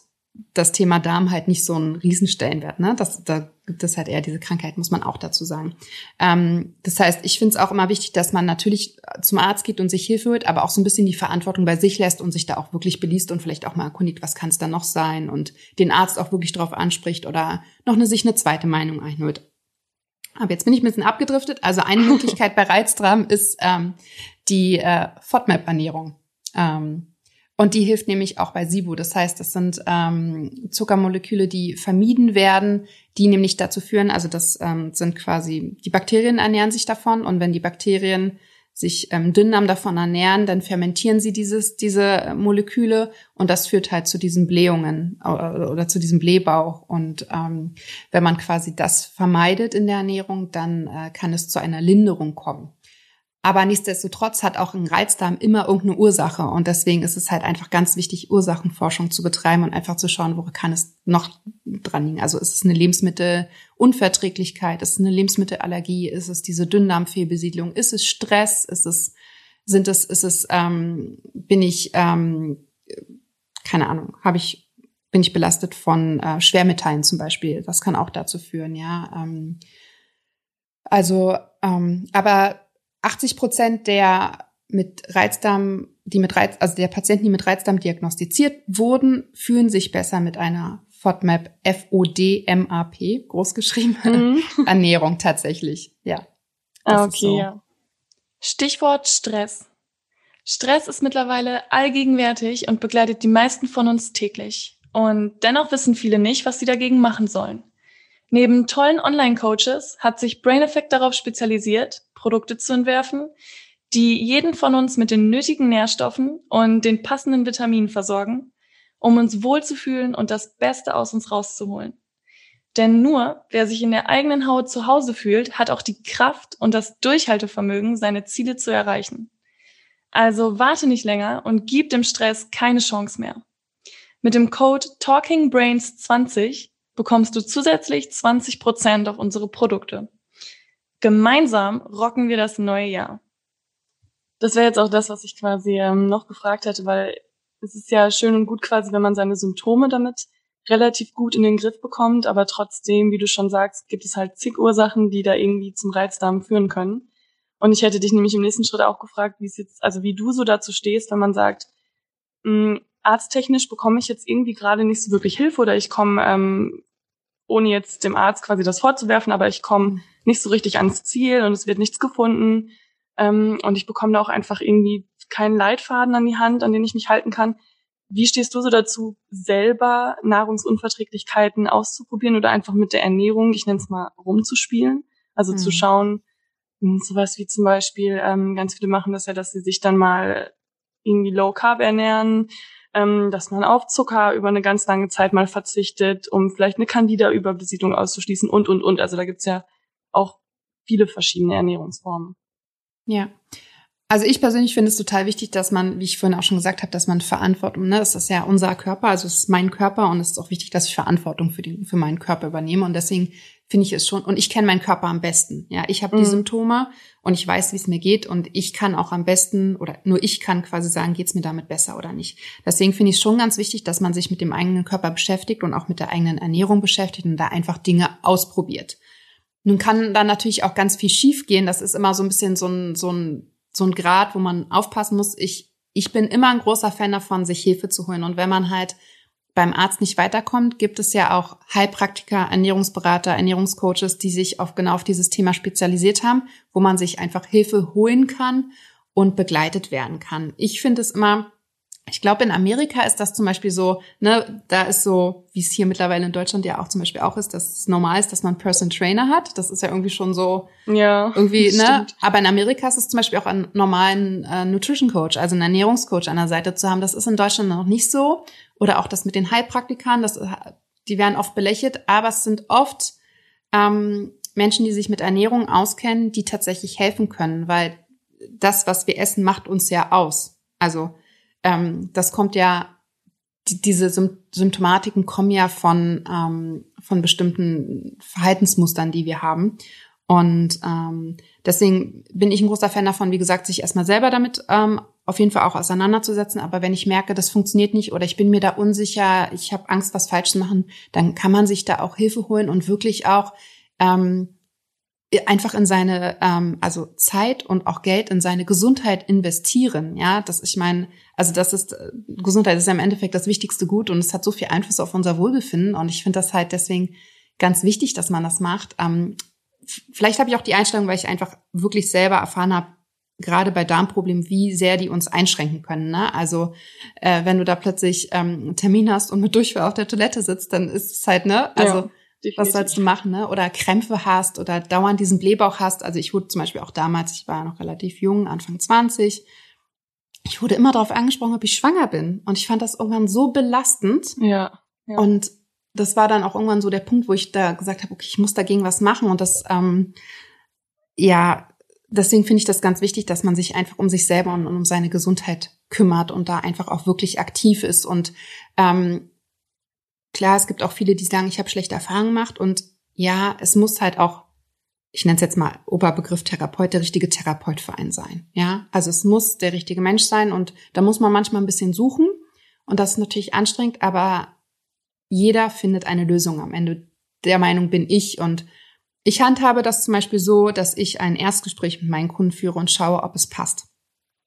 A: das Thema Darm halt nicht so einen Riesenstellenwert. Ne? Das, da gibt es halt eher diese Krankheit, muss man auch dazu sagen. Ähm, das heißt, ich finde es auch immer wichtig, dass man natürlich zum Arzt geht und sich Hilfe holt, aber auch so ein bisschen die Verantwortung bei sich lässt und sich da auch wirklich beliest und vielleicht auch mal erkundigt, was kann es da noch sein und den Arzt auch wirklich darauf anspricht oder noch eine, sich eine zweite Meinung einholt. Aber jetzt bin ich ein bisschen abgedriftet. Also eine Möglichkeit bei Reizdarm ist ähm, die äh, FODMAP-Ernährung. Ähm, und die hilft nämlich auch bei SIBO. Das heißt, das sind ähm, Zuckermoleküle, die vermieden werden, die nämlich dazu führen, also das ähm, sind quasi, die Bakterien ernähren sich davon und wenn die Bakterien sich ähm, Dünndarm davon ernähren, dann fermentieren sie dieses, diese Moleküle und das führt halt zu diesen Blähungen oder, oder zu diesem Blähbauch. Und ähm, wenn man quasi das vermeidet in der Ernährung, dann äh, kann es zu einer Linderung kommen. Aber nichtsdestotrotz hat auch ein Reizdarm immer irgendeine Ursache. Und deswegen ist es halt einfach ganz wichtig, Ursachenforschung zu betreiben und einfach zu schauen, wo kann es noch dran liegen. Also ist es eine Lebensmittelunverträglichkeit? Ist es eine Lebensmittelallergie? Ist es diese Dünndarmfehlbesiedlung? Ist es Stress? Ist es, sind es, ist es, ähm, bin ich, ähm, keine Ahnung, habe ich, bin ich belastet von äh, Schwermetallen zum Beispiel? Das kann auch dazu führen, ja. Ähm, also, ähm, aber 80 Prozent der mit Reizdarm, die mit Reiz, also der Patienten, die mit Reizdarm diagnostiziert wurden, fühlen sich besser mit einer FODMAP, F-O-D-M-A-P, großgeschrieben, mhm. Ernährung tatsächlich, ja.
B: Okay, so. ja. Stichwort Stress. Stress ist mittlerweile allgegenwärtig und begleitet die meisten von uns täglich. Und dennoch wissen viele nicht, was sie dagegen machen sollen. Neben tollen Online-Coaches hat sich Brain Effect darauf spezialisiert, Produkte zu entwerfen, die jeden von uns mit den nötigen Nährstoffen und den passenden Vitaminen versorgen, um uns wohlzufühlen und das Beste aus uns rauszuholen. Denn nur wer sich in der eigenen Haut zu Hause fühlt, hat auch die Kraft und das Durchhaltevermögen, seine Ziele zu erreichen. Also warte nicht länger und gib dem Stress keine Chance mehr. Mit dem Code TalkingBrains20 bekommst du zusätzlich 20 Prozent auf unsere Produkte. Gemeinsam rocken wir das neue Jahr. Das wäre jetzt auch das, was ich quasi ähm, noch gefragt hätte, weil es ist ja schön und gut quasi, wenn man seine Symptome damit relativ gut in den Griff bekommt, aber trotzdem, wie du schon sagst, gibt es halt zig Ursachen, die da irgendwie zum Reizdarm führen können. Und ich hätte dich nämlich im nächsten Schritt auch gefragt, wie es jetzt, also wie du so dazu stehst, wenn man sagt, mh, hm, arzttechnisch bekomme ich jetzt irgendwie gerade nicht so wirklich Hilfe oder ich komme, ähm, ohne jetzt dem Arzt quasi das vorzuwerfen, aber ich komme nicht so richtig ans Ziel und es wird nichts gefunden. Ähm, und ich bekomme da auch einfach irgendwie keinen Leitfaden an die Hand, an den ich mich halten kann. Wie stehst du so dazu, selber Nahrungsunverträglichkeiten auszuprobieren oder einfach mit der Ernährung, ich nenne es mal, rumzuspielen? Also mhm. zu schauen, hm, sowas wie zum Beispiel, ähm, ganz viele machen das ja, dass sie sich dann mal irgendwie low carb ernähren, ähm, dass man auf Zucker über eine ganz lange Zeit mal verzichtet, um vielleicht eine Candida-Überbesiedlung auszuschließen und, und, und. Also da gibt's ja auch viele verschiedene Ernährungsformen.
A: Ja, also ich persönlich finde es total wichtig, dass man, wie ich vorhin auch schon gesagt habe, dass man Verantwortung, ne, das ist ja unser Körper, also es ist mein Körper und es ist auch wichtig, dass ich Verantwortung für, den, für meinen Körper übernehme und deswegen finde ich es schon, und ich kenne meinen Körper am besten. Ja, ich habe mhm. die Symptome und ich weiß, wie es mir geht und ich kann auch am besten oder nur ich kann quasi sagen, geht's mir damit besser oder nicht. Deswegen finde ich es schon ganz wichtig, dass man sich mit dem eigenen Körper beschäftigt und auch mit der eigenen Ernährung beschäftigt und da einfach Dinge ausprobiert. Nun kann dann natürlich auch ganz viel schief gehen. Das ist immer so ein bisschen so ein, so ein so ein Grad, wo man aufpassen muss. Ich, ich bin immer ein großer Fan davon, sich Hilfe zu holen. Und wenn man halt beim Arzt nicht weiterkommt, gibt es ja auch Heilpraktiker, Ernährungsberater, Ernährungscoaches, die sich auf genau auf dieses Thema spezialisiert haben, wo man sich einfach Hilfe holen kann und begleitet werden kann. Ich finde es immer ich glaube, in Amerika ist das zum Beispiel so, ne, da ist so, wie es hier mittlerweile in Deutschland ja auch zum Beispiel auch ist, dass es normal ist, dass man Person Trainer hat. Das ist ja irgendwie schon so,
B: ja,
A: irgendwie, ne. Stimmt. Aber in Amerika ist es zum Beispiel auch einen normalen äh, Nutrition Coach, also einen Ernährungscoach an der Seite zu haben. Das ist in Deutschland noch nicht so. Oder auch das mit den Heilpraktikern, das, die werden oft belächelt, aber es sind oft ähm, Menschen, die sich mit Ernährung auskennen, die tatsächlich helfen können, weil das, was wir essen, macht uns ja aus. Also ähm, das kommt ja, die, diese Symptomatiken kommen ja von, ähm, von bestimmten Verhaltensmustern, die wir haben. Und ähm, deswegen bin ich ein großer Fan davon, wie gesagt, sich erstmal selber damit ähm, auf jeden Fall auch auseinanderzusetzen. Aber wenn ich merke, das funktioniert nicht oder ich bin mir da unsicher, ich habe Angst, was falsch zu machen, dann kann man sich da auch Hilfe holen und wirklich auch ähm, einfach in seine ähm, also Zeit und auch Geld in seine Gesundheit investieren ja das ich meine also das ist äh, Gesundheit ist ja im Endeffekt das wichtigste Gut und es hat so viel Einfluss auf unser Wohlbefinden und ich finde das halt deswegen ganz wichtig dass man das macht ähm, vielleicht habe ich auch die Einstellung weil ich einfach wirklich selber erfahren habe gerade bei Darmproblemen, wie sehr die uns einschränken können. Ne? Also äh, wenn du da plötzlich ähm, einen Termin hast und mit Durchfall auf der Toilette sitzt, dann ist es halt, ne? Also ja. Definitiv. Was sollst du machen, ne? Oder Krämpfe hast oder dauernd diesen Blähbauch hast. Also ich wurde zum Beispiel auch damals, ich war noch relativ jung, Anfang 20, ich wurde immer darauf angesprochen, ob ich schwanger bin. Und ich fand das irgendwann so belastend.
B: Ja. ja.
A: Und das war dann auch irgendwann so der Punkt, wo ich da gesagt habe, okay, ich muss dagegen was machen. Und das, ähm, ja, deswegen finde ich das ganz wichtig, dass man sich einfach um sich selber und um seine Gesundheit kümmert und da einfach auch wirklich aktiv ist und ähm, klar, es gibt auch viele, die sagen, ich habe schlechte Erfahrungen gemacht und ja, es muss halt auch, ich nenne es jetzt mal Oberbegriff Therapeut, der richtige Therapeut für einen sein. Ja, also es muss der richtige Mensch sein und da muss man manchmal ein bisschen suchen und das ist natürlich anstrengend, aber jeder findet eine Lösung am Ende. Der Meinung bin ich und ich handhabe das zum Beispiel so, dass ich ein Erstgespräch mit meinen Kunden führe und schaue, ob es passt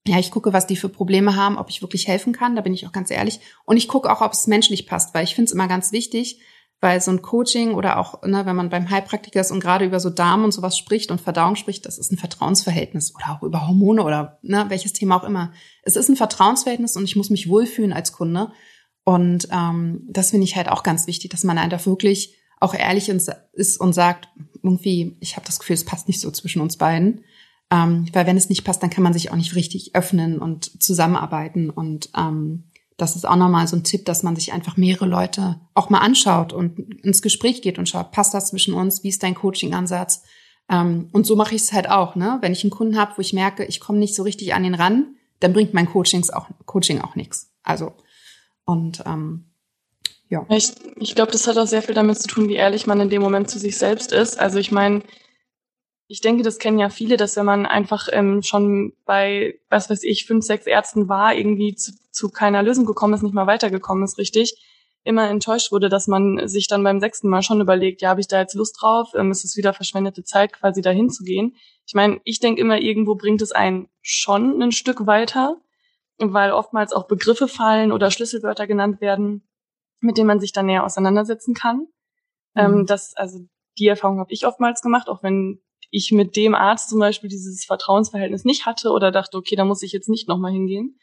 A: ja, ich gucke, was die für Probleme haben, ob ich wirklich helfen kann, da bin ich auch ganz ehrlich. Und ich gucke auch, ob es menschlich passt, weil ich finde es immer ganz wichtig, weil so ein Coaching oder auch, ne, wenn man beim Heilpraktiker ist und gerade über so Darm und sowas spricht und Verdauung spricht, das ist ein Vertrauensverhältnis oder auch über Hormone oder ne, welches Thema auch immer. Es ist ein Vertrauensverhältnis und ich muss mich wohlfühlen als Kunde. Und ähm, das finde ich halt auch ganz wichtig, dass man einfach wirklich auch ehrlich ist und sagt, irgendwie, ich habe das Gefühl, es passt nicht so zwischen uns beiden. Ähm, weil wenn es nicht passt, dann kann man sich auch nicht richtig öffnen und zusammenarbeiten. Und ähm, das ist auch nochmal so ein Tipp, dass man sich einfach mehrere Leute auch mal anschaut und ins Gespräch geht und schaut, passt das zwischen uns, wie ist dein Coaching-Ansatz? Ähm, und so mache ich es halt auch, ne? Wenn ich einen Kunden habe, wo ich merke, ich komme nicht so richtig an den ran, dann bringt mein Coachings auch, Coaching auch nichts. Also, und ähm, ja.
B: Ich, ich glaube, das hat auch sehr viel damit zu tun, wie ehrlich man in dem Moment zu sich selbst ist. Also ich meine, ich denke, das kennen ja viele, dass wenn man einfach ähm, schon bei, was weiß ich, fünf, sechs Ärzten war, irgendwie zu, zu keiner Lösung gekommen ist, nicht mal weitergekommen ist, richtig, immer enttäuscht wurde, dass man sich dann beim sechsten Mal schon überlegt, ja, habe ich da jetzt Lust drauf? Ähm, ist es wieder verschwendete Zeit, quasi dahin zu gehen? Ich meine, ich denke immer, irgendwo bringt es einen schon ein Stück weiter, weil oftmals auch Begriffe fallen oder Schlüsselwörter genannt werden, mit denen man sich dann näher auseinandersetzen kann. Ähm, mhm. Ähm, das, also die Erfahrung habe ich oftmals gemacht, auch wenn ich mit dem Arzt zum Beispiel dieses Vertrauensverhältnis nicht hatte oder dachte, okay, da muss ich jetzt nicht nochmal hingehen.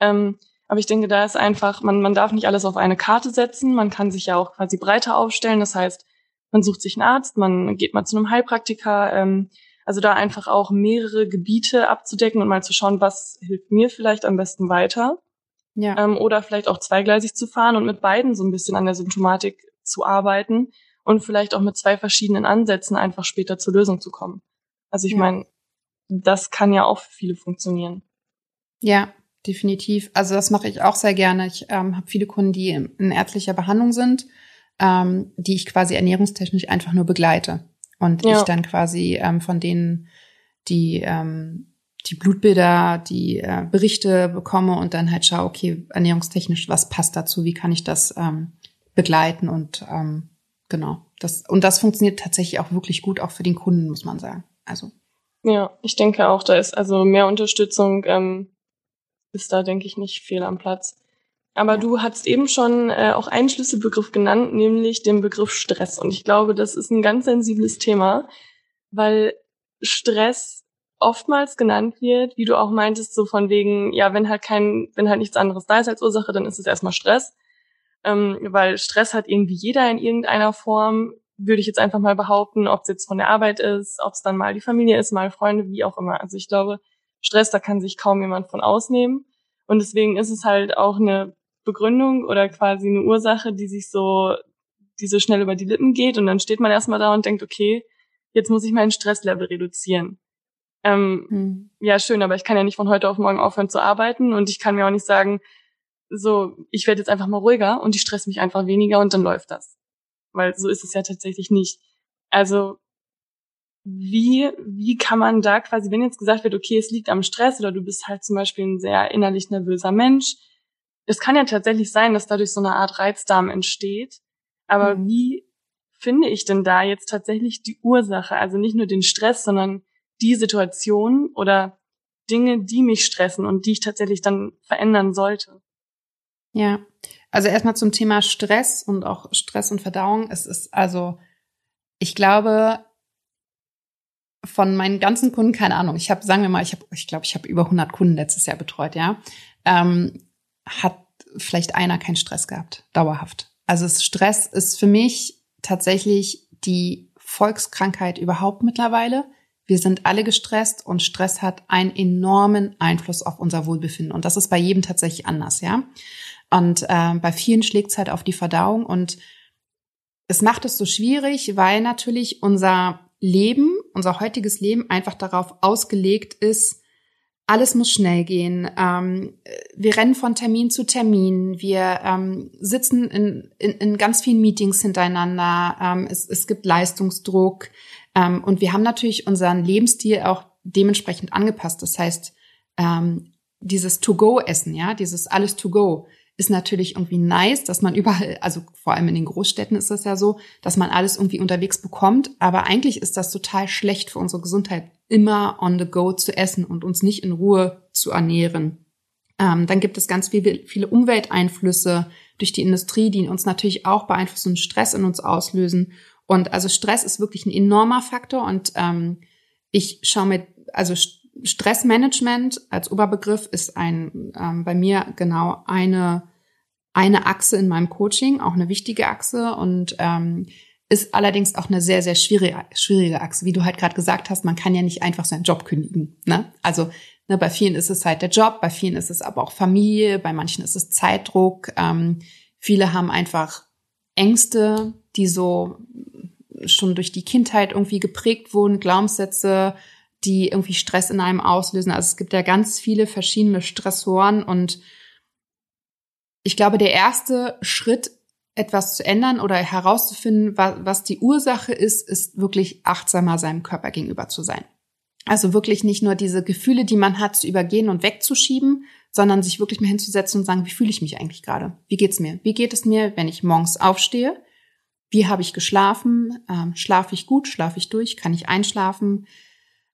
B: Ähm, aber ich denke, da ist einfach, man, man darf nicht alles auf eine Karte setzen. Man kann sich ja auch quasi breiter aufstellen. Das heißt, man sucht sich einen Arzt, man geht mal zu einem Heilpraktiker. Ähm, also da einfach auch mehrere Gebiete abzudecken und mal zu schauen, was hilft mir vielleicht am besten weiter. Ja. Ähm, oder vielleicht auch zweigleisig zu fahren und mit beiden so ein bisschen an der Symptomatik zu arbeiten und vielleicht auch mit zwei verschiedenen Ansätzen einfach später zur Lösung zu kommen. Also ich ja. meine, das kann ja auch für viele funktionieren.
A: Ja, definitiv. Also das mache ich auch sehr gerne. Ich ähm, habe viele Kunden, die in ärztlicher Behandlung sind, ähm, die ich quasi ernährungstechnisch einfach nur begleite. Und ja. ich dann quasi ähm, von denen die, ähm, die Blutbilder, die äh, Berichte bekomme und dann halt schaue, okay, ernährungstechnisch, was passt dazu, wie kann ich das ähm, begleiten und ähm, genau. Das, und das funktioniert tatsächlich auch wirklich gut, auch für den Kunden, muss man sagen. Also.
B: Ja, ich denke auch, da ist also mehr Unterstützung ähm, ist da, denke ich, nicht fehl am Platz. Aber ja. du hast eben schon äh, auch einen Schlüsselbegriff genannt, nämlich den Begriff Stress. Und ich glaube, das ist ein ganz sensibles Thema, weil Stress oftmals genannt wird, wie du auch meintest, so von wegen, ja, wenn halt kein, wenn halt nichts anderes da ist als Ursache, dann ist es erstmal Stress. Ähm, weil Stress hat irgendwie jeder in irgendeiner Form, würde ich jetzt einfach mal behaupten, ob es jetzt von der Arbeit ist, ob es dann mal die Familie ist, mal Freunde, wie auch immer. Also ich glaube, Stress, da kann sich kaum jemand von ausnehmen. Und deswegen ist es halt auch eine Begründung oder quasi eine Ursache, die sich so, die so schnell über die Lippen geht. Und dann steht man erstmal da und denkt, okay, jetzt muss ich meinen Stresslevel reduzieren. Ähm, hm. Ja, schön, aber ich kann ja nicht von heute auf morgen aufhören zu arbeiten und ich kann mir auch nicht sagen, so, ich werde jetzt einfach mal ruhiger und ich stress mich einfach weniger und dann läuft das. Weil so ist es ja tatsächlich nicht. Also wie, wie kann man da quasi, wenn jetzt gesagt wird, okay, es liegt am Stress oder du bist halt zum Beispiel ein sehr innerlich nervöser Mensch, es kann ja tatsächlich sein, dass dadurch so eine Art Reizdarm entsteht. Aber mhm. wie finde ich denn da jetzt tatsächlich die Ursache? Also nicht nur den Stress, sondern die Situation oder Dinge, die mich stressen und die ich tatsächlich dann verändern sollte.
A: Ja, also erstmal zum Thema Stress und auch Stress und Verdauung. Es ist also, ich glaube, von meinen ganzen Kunden, keine Ahnung, ich habe, sagen wir mal, ich habe, ich glaube, ich habe über 100 Kunden letztes Jahr betreut, ja, ähm, hat vielleicht einer keinen Stress gehabt, dauerhaft. Also Stress ist für mich tatsächlich die Volkskrankheit überhaupt mittlerweile. Wir sind alle gestresst und Stress hat einen enormen Einfluss auf unser Wohlbefinden. Und das ist bei jedem tatsächlich anders, ja. Und äh, bei vielen schlägt es halt auf die Verdauung und es macht es so schwierig, weil natürlich unser Leben, unser heutiges Leben einfach darauf ausgelegt ist, alles muss schnell gehen. Ähm, wir rennen von Termin zu Termin. Wir ähm, sitzen in, in, in ganz vielen Meetings hintereinander. Ähm, es, es gibt Leistungsdruck. Ähm, und wir haben natürlich unseren Lebensstil auch dementsprechend angepasst. Das heißt, ähm, dieses To-Go-Essen, ja, dieses alles To-Go, ist natürlich irgendwie nice, dass man überall, also vor allem in den Großstädten ist das ja so, dass man alles irgendwie unterwegs bekommt. Aber eigentlich ist das total schlecht für unsere Gesundheit, immer on the go zu essen und uns nicht in Ruhe zu ernähren. Ähm, dann gibt es ganz viele, viele Umwelteinflüsse durch die Industrie, die uns natürlich auch beeinflussen und Stress in uns auslösen. Und also Stress ist wirklich ein enormer Faktor und ähm, ich schaue mir, also Stressmanagement als Oberbegriff ist ein ähm, bei mir genau eine eine Achse in meinem Coaching, auch eine wichtige Achse und ähm, ist allerdings auch eine sehr sehr schwierige schwierige Achse, wie du halt gerade gesagt hast. Man kann ja nicht einfach seinen Job kündigen. Ne? Also ne, bei vielen ist es halt der Job, bei vielen ist es aber auch Familie, bei manchen ist es Zeitdruck. Ähm, viele haben einfach Ängste, die so schon durch die Kindheit irgendwie geprägt wurden, Glaubenssätze, die irgendwie Stress in einem auslösen. Also es gibt ja ganz viele verschiedene Stressoren und ich glaube, der erste Schritt, etwas zu ändern oder herauszufinden, was die Ursache ist, ist wirklich achtsamer seinem Körper gegenüber zu sein. Also wirklich nicht nur diese Gefühle, die man hat, zu übergehen und wegzuschieben, sondern sich wirklich mal hinzusetzen und sagen, wie fühle ich mich eigentlich gerade? Wie geht's mir? Wie geht es mir, wenn ich morgens aufstehe? Wie habe ich geschlafen? Ähm, schlafe ich gut? Schlafe ich durch? Kann ich einschlafen?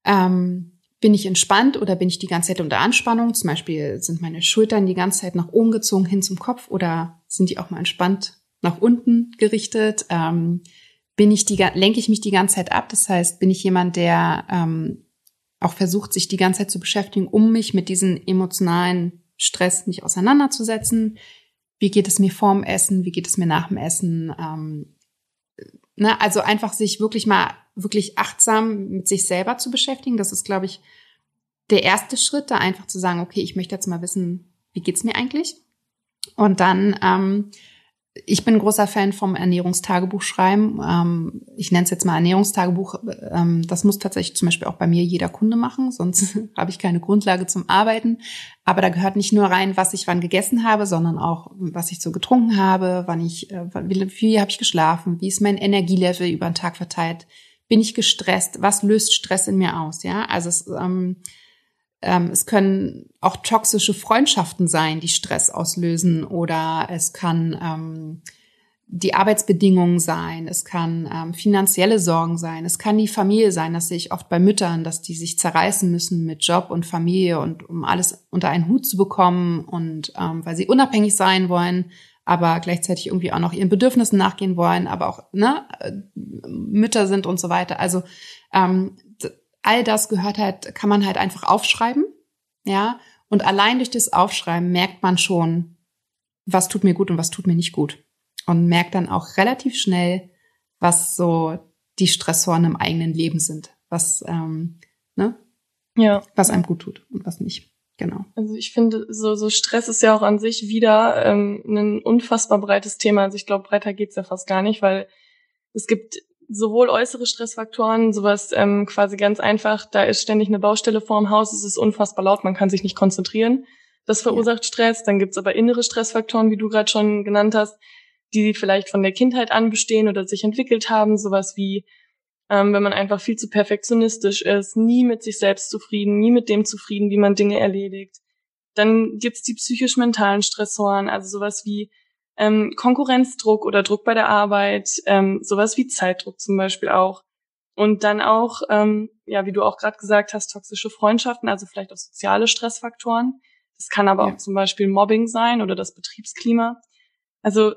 A: Ähm, bin ich entspannt oder bin ich die ganze Zeit unter Anspannung? Zum Beispiel sind meine Schultern die ganze Zeit nach oben gezogen hin zum Kopf oder sind die auch mal entspannt nach unten gerichtet? Ähm, bin ich die, lenke ich mich die ganze Zeit ab? Das heißt, bin ich jemand, der ähm, auch versucht, sich die ganze Zeit zu beschäftigen, um mich mit diesem emotionalen Stress nicht auseinanderzusetzen? Wie geht es mir vorm Essen? Wie geht es mir nach dem Essen? Ähm, ne? Also einfach sich wirklich mal wirklich achtsam mit sich selber zu beschäftigen. Das ist, glaube ich, der erste Schritt, da einfach zu sagen, okay, ich möchte jetzt mal wissen, wie geht's mir eigentlich? Und dann ähm, ich bin großer Fan vom Ernährungstagebuch schreiben. Ähm, ich nenne es jetzt mal Ernährungstagebuch. Ähm, das muss tatsächlich zum Beispiel auch bei mir jeder Kunde machen, sonst habe ich keine Grundlage zum Arbeiten. Aber da gehört nicht nur rein, was ich wann gegessen habe, sondern auch, was ich so getrunken habe, wann ich, äh, wie viel habe ich geschlafen, wie ist mein Energielevel über den Tag verteilt, bin ich gestresst, was löst Stress in mir aus, ja? Also es, ähm, ähm, es können auch toxische Freundschaften sein, die Stress auslösen oder es kann ähm, die Arbeitsbedingungen sein, es kann ähm, finanzielle Sorgen sein, es kann die Familie sein, das sehe ich oft bei Müttern, dass die sich zerreißen müssen mit Job und Familie und um alles unter einen Hut zu bekommen und ähm, weil sie unabhängig sein wollen, aber gleichzeitig irgendwie auch noch ihren Bedürfnissen nachgehen wollen, aber auch ne, äh, Mütter sind und so weiter. Also ähm, all das gehört halt, kann man halt einfach aufschreiben, ja. Und allein durch das Aufschreiben merkt man schon, was tut mir gut und was tut mir nicht gut. Und merkt dann auch relativ schnell, was so die Stressoren im eigenen Leben sind, was, ähm, ne? Ja. Was einem gut tut und was nicht. Genau.
B: Also ich finde, so, so Stress ist ja auch an sich wieder ähm, ein unfassbar breites Thema. Also ich glaube, breiter geht's ja fast gar nicht, weil es gibt sowohl äußere Stressfaktoren, sowas ähm, quasi ganz einfach, da ist ständig eine Baustelle vorm Haus, es ist unfassbar laut, man kann sich nicht konzentrieren. Das verursacht ja. Stress. Dann gibt's aber innere Stressfaktoren, wie du gerade schon genannt hast, die vielleicht von der Kindheit an bestehen oder sich entwickelt haben, sowas wie ähm, wenn man einfach viel zu perfektionistisch ist, nie mit sich selbst zufrieden, nie mit dem zufrieden, wie man Dinge erledigt. Dann gibt's die psychisch-mentalen Stressoren, also sowas wie ähm, Konkurrenzdruck oder Druck bei der Arbeit, ähm, sowas wie Zeitdruck zum Beispiel auch. Und dann auch, ähm, ja, wie du auch gerade gesagt hast, toxische Freundschaften, also vielleicht auch soziale Stressfaktoren. Das kann aber ja. auch zum Beispiel Mobbing sein oder das Betriebsklima. Also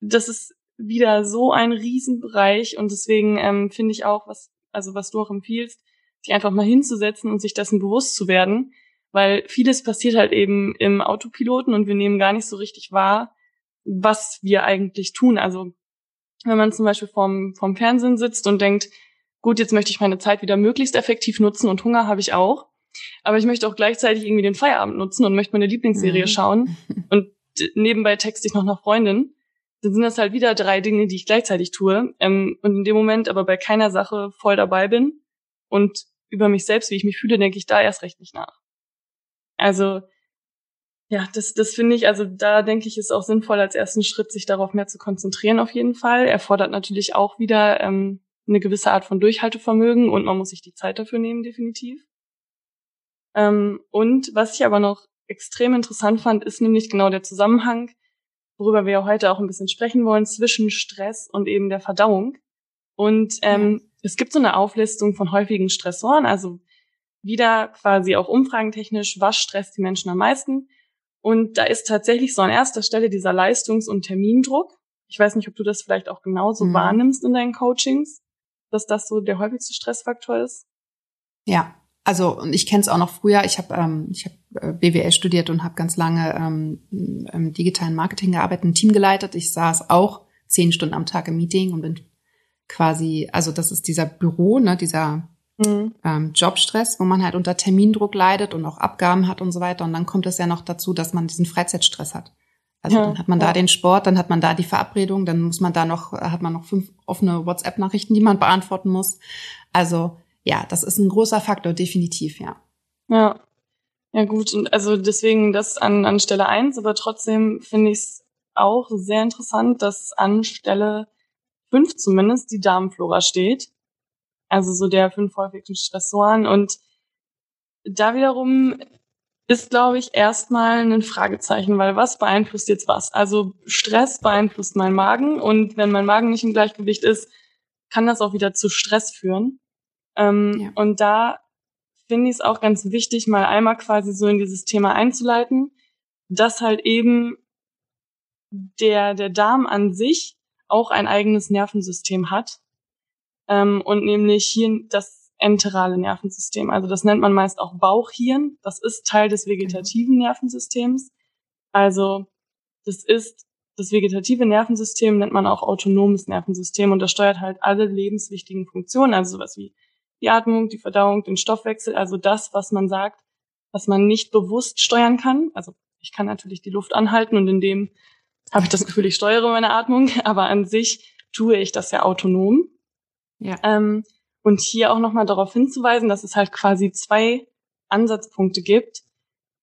B: das ist wieder so ein Riesenbereich und deswegen ähm, finde ich auch, was, also was du auch empfiehlst, sich einfach mal hinzusetzen und sich dessen bewusst zu werden, weil vieles passiert halt eben im Autopiloten und wir nehmen gar nicht so richtig wahr, was wir eigentlich tun. Also wenn man zum Beispiel vorm, vorm Fernsehen sitzt und denkt, gut, jetzt möchte ich meine Zeit wieder möglichst effektiv nutzen und Hunger habe ich auch. Aber ich möchte auch gleichzeitig irgendwie den Feierabend nutzen und möchte meine Lieblingsserie mhm. schauen. Und nebenbei texte ich noch nach Freundin. Dann sind das halt wieder drei Dinge, die ich gleichzeitig tue. Ähm, und in dem Moment aber bei keiner Sache voll dabei bin und über mich selbst, wie ich mich fühle, denke ich da erst recht nicht nach. Also ja, das, das finde ich, also da denke ich, ist auch sinnvoll, als ersten Schritt sich darauf mehr zu konzentrieren auf jeden Fall. Erfordert natürlich auch wieder ähm, eine gewisse Art von Durchhaltevermögen und man muss sich die Zeit dafür nehmen, definitiv. Ähm, und was ich aber noch extrem interessant fand, ist nämlich genau der Zusammenhang, worüber wir ja heute auch ein bisschen sprechen wollen, zwischen Stress und eben der Verdauung. Und ähm, ja. es gibt so eine Auflistung von häufigen Stressoren, also wieder quasi auch umfragentechnisch, was stresst die Menschen am meisten. Und da ist tatsächlich so an erster Stelle dieser Leistungs- und Termindruck. Ich weiß nicht, ob du das vielleicht auch genauso mhm. wahrnimmst in deinen Coachings, dass das so der häufigste Stressfaktor ist.
A: Ja, also und ich kenne es auch noch früher. Ich habe ähm, ich hab äh, BWL studiert und habe ganz lange ähm, im digitalen Marketing gearbeitet, ein Team geleitet. Ich saß auch zehn Stunden am Tag im Meeting und bin quasi, also das ist dieser Büro, ne, dieser mhm. ähm, Jobstress, wo man halt unter Termindruck leidet und auch Abgaben hat und so weiter. Und dann kommt es ja noch dazu, dass man diesen Freizeitstress hat. Also ja, dann hat man da den Sport, dann hat man da die Verabredung, dann muss man da noch, hat man noch fünf offene WhatsApp-Nachrichten, die man beantworten muss. Also ja, das ist ein großer Faktor, definitiv, ja.
B: Ja. Ja, gut. Und also deswegen das an, an Stelle eins, aber trotzdem finde ich es auch sehr interessant, dass an Stelle fünf zumindest die Darmflora steht also so der fünf häufigsten Stressoren. Und da wiederum ist, glaube ich, erstmal ein Fragezeichen, weil was beeinflusst jetzt was? Also Stress beeinflusst meinen Magen und wenn mein Magen nicht im Gleichgewicht ist, kann das auch wieder zu Stress führen. Ähm, ja. Und da finde ich es auch ganz wichtig, mal einmal quasi so in dieses Thema einzuleiten, dass halt eben der, der Darm an sich auch ein eigenes Nervensystem hat. Ähm, und nämlich hier das enterale Nervensystem. Also das nennt man meist auch Bauchhirn. Das ist Teil des vegetativen Nervensystems. Also das ist das vegetative Nervensystem nennt man auch autonomes Nervensystem und das steuert halt alle lebenswichtigen Funktionen, also sowas wie die Atmung, die Verdauung, den Stoffwechsel, also das, was man sagt, was man nicht bewusst steuern kann. Also ich kann natürlich die Luft anhalten und in dem habe ich das Gefühl, ich steuere meine Atmung, aber an sich tue ich das ja autonom. Ja. Ähm, und hier auch nochmal darauf hinzuweisen, dass es halt quasi zwei Ansatzpunkte gibt,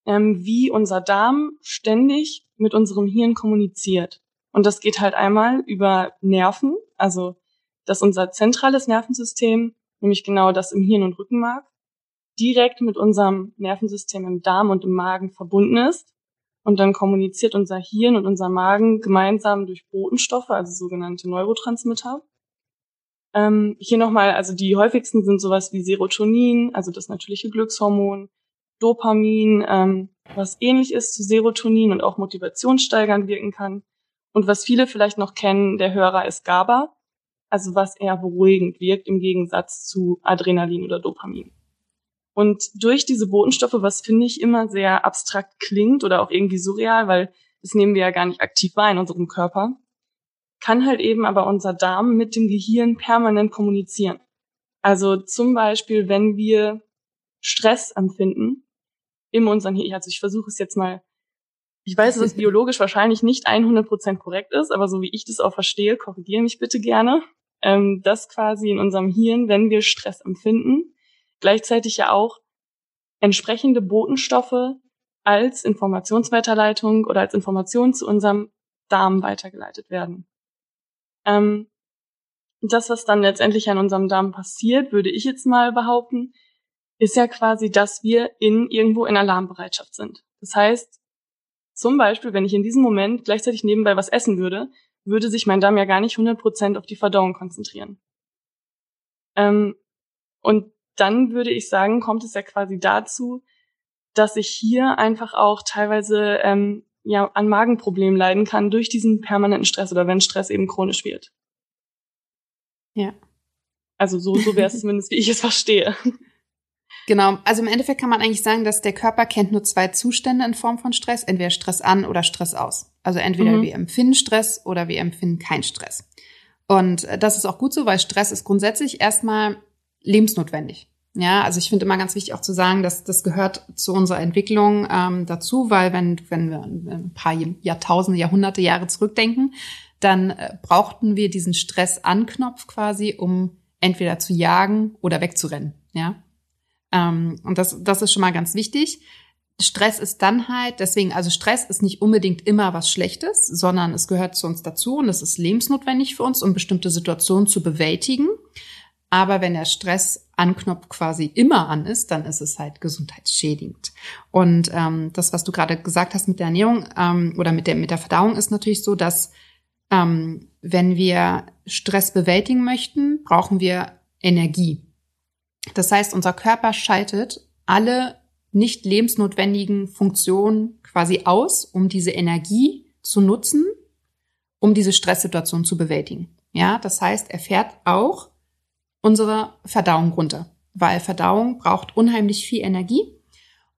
B: ähm, wie unser Darm ständig mit unserem Hirn kommuniziert. Und das geht halt einmal über Nerven, also dass unser zentrales Nervensystem, nämlich genau das im Hirn und Rückenmark, direkt mit unserem Nervensystem im Darm und im Magen verbunden ist. Und dann kommuniziert unser Hirn und unser Magen gemeinsam durch Botenstoffe, also sogenannte Neurotransmitter. Ähm, hier nochmal, also die häufigsten sind sowas wie Serotonin, also das natürliche Glückshormon, Dopamin, ähm, was ähnlich ist zu Serotonin und auch motivationssteigernd wirken kann. Und was viele vielleicht noch kennen, der Hörer ist GABA, also was eher beruhigend wirkt im Gegensatz zu Adrenalin oder Dopamin. Und durch diese Botenstoffe, was finde ich immer sehr abstrakt klingt oder auch irgendwie surreal, weil das nehmen wir ja gar nicht aktiv wahr in unserem Körper, kann halt eben aber unser Darm mit dem Gehirn permanent kommunizieren. Also zum Beispiel, wenn wir Stress empfinden in unserem Hirn, also ich versuche es jetzt mal, ich weiß, dass es biologisch wahrscheinlich nicht 100% korrekt ist, aber so wie ich das auch verstehe, korrigiere mich bitte gerne, ähm, dass quasi in unserem Hirn, wenn wir Stress empfinden, gleichzeitig ja auch entsprechende Botenstoffe als Informationsweiterleitung oder als Information zu unserem Darm weitergeleitet werden. Ähm, das, was dann letztendlich an unserem Darm passiert, würde ich jetzt mal behaupten, ist ja quasi, dass wir in irgendwo in Alarmbereitschaft sind. Das heißt, zum Beispiel, wenn ich in diesem Moment gleichzeitig nebenbei was essen würde, würde sich mein Darm ja gar nicht 100% auf die Verdauung konzentrieren. Ähm, und dann würde ich sagen, kommt es ja quasi dazu, dass ich hier einfach auch teilweise ähm, ja an Magenproblemen leiden kann durch diesen permanenten Stress oder wenn Stress eben chronisch wird.
A: Ja.
B: Also so, so wäre es zumindest, wie ich es verstehe.
A: Genau, also im Endeffekt kann man eigentlich sagen, dass der Körper kennt nur zwei Zustände in Form von Stress, entweder Stress an oder Stress aus. Also entweder mhm. wir empfinden Stress oder wir empfinden keinen Stress. Und äh, das ist auch gut so, weil Stress ist grundsätzlich erstmal lebensnotwendig. Ja, also ich finde immer ganz wichtig auch zu sagen, dass das gehört zu unserer Entwicklung ähm, dazu, weil wenn, wenn wir ein paar Jahrtausende, Jahrhunderte, Jahre zurückdenken, dann äh, brauchten wir diesen Stressanknopf quasi, um entweder zu jagen oder wegzurennen. Ja, ähm, und das, das ist schon mal ganz wichtig. Stress ist dann halt, deswegen, also Stress ist nicht unbedingt immer was Schlechtes, sondern es gehört zu uns dazu und es ist lebensnotwendig für uns, um bestimmte Situationen zu bewältigen. Aber wenn der Stressanknopf quasi immer an ist, dann ist es halt gesundheitsschädigend. Und ähm, das, was du gerade gesagt hast mit der Ernährung ähm, oder mit der, mit der Verdauung, ist natürlich so, dass ähm, wenn wir Stress bewältigen möchten, brauchen wir Energie. Das heißt, unser Körper schaltet alle nicht lebensnotwendigen Funktionen quasi aus, um diese Energie zu nutzen, um diese Stresssituation zu bewältigen. Ja, das heißt, er fährt auch unsere Verdauung runter, weil Verdauung braucht unheimlich viel Energie.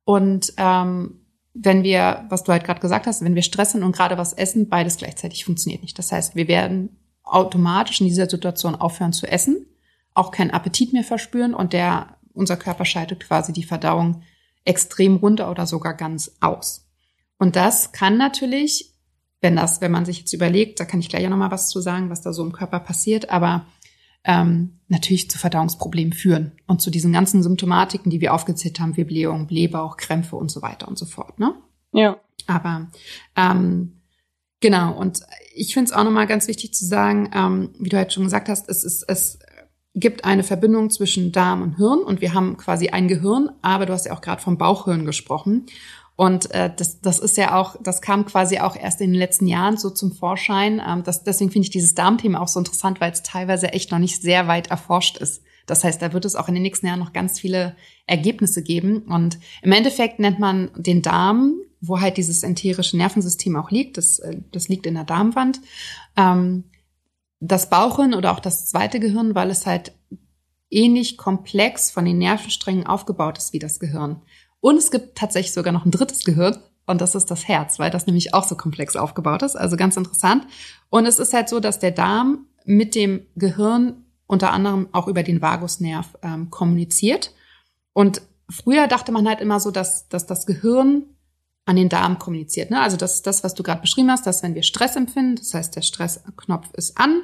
A: Und ähm, wenn wir, was du halt gerade gesagt hast, wenn wir stressen und gerade was essen, beides gleichzeitig funktioniert nicht. Das heißt, wir werden automatisch in dieser Situation aufhören zu essen, auch keinen Appetit mehr verspüren und der, unser Körper schaltet quasi die Verdauung extrem runter oder sogar ganz aus. Und das kann natürlich, wenn das, wenn man sich jetzt überlegt, da kann ich gleich ja nochmal was zu sagen, was da so im Körper passiert, aber ähm, natürlich zu Verdauungsproblemen führen und zu diesen ganzen Symptomatiken, die wir aufgezählt haben, wie Blähung, Blähbauch, Krämpfe und so weiter und so fort. Ne?
B: Ja.
A: Aber ähm, genau, und ich finde es auch nochmal ganz wichtig zu sagen, ähm, wie du halt schon gesagt hast, es ist, es gibt eine Verbindung zwischen Darm und Hirn und wir haben quasi ein Gehirn, aber du hast ja auch gerade vom Bauchhirn gesprochen. Und äh, das, das ist ja auch, das kam quasi auch erst in den letzten Jahren so zum Vorschein. Ähm, das, deswegen finde ich dieses Darmthema auch so interessant, weil es teilweise echt noch nicht sehr weit erforscht ist. Das heißt, da wird es auch in den nächsten Jahren noch ganz viele Ergebnisse geben. Und im Endeffekt nennt man den Darm, wo halt dieses enterische Nervensystem auch liegt. Das, äh, das liegt in der Darmwand. Ähm, das Bauchhirn oder auch das zweite Gehirn, weil es halt ähnlich komplex von den Nervensträngen aufgebaut ist wie das Gehirn. Und es gibt tatsächlich sogar noch ein drittes Gehirn und das ist das Herz, weil das nämlich auch so komplex aufgebaut ist. Also ganz interessant. Und es ist halt so, dass der Darm mit dem Gehirn unter anderem auch über den Vagusnerv ähm, kommuniziert. Und früher dachte man halt immer so, dass, dass das Gehirn an den Darm kommuniziert. Ne? Also das ist das, was du gerade beschrieben hast, dass wenn wir Stress empfinden, das heißt, der Stressknopf ist an,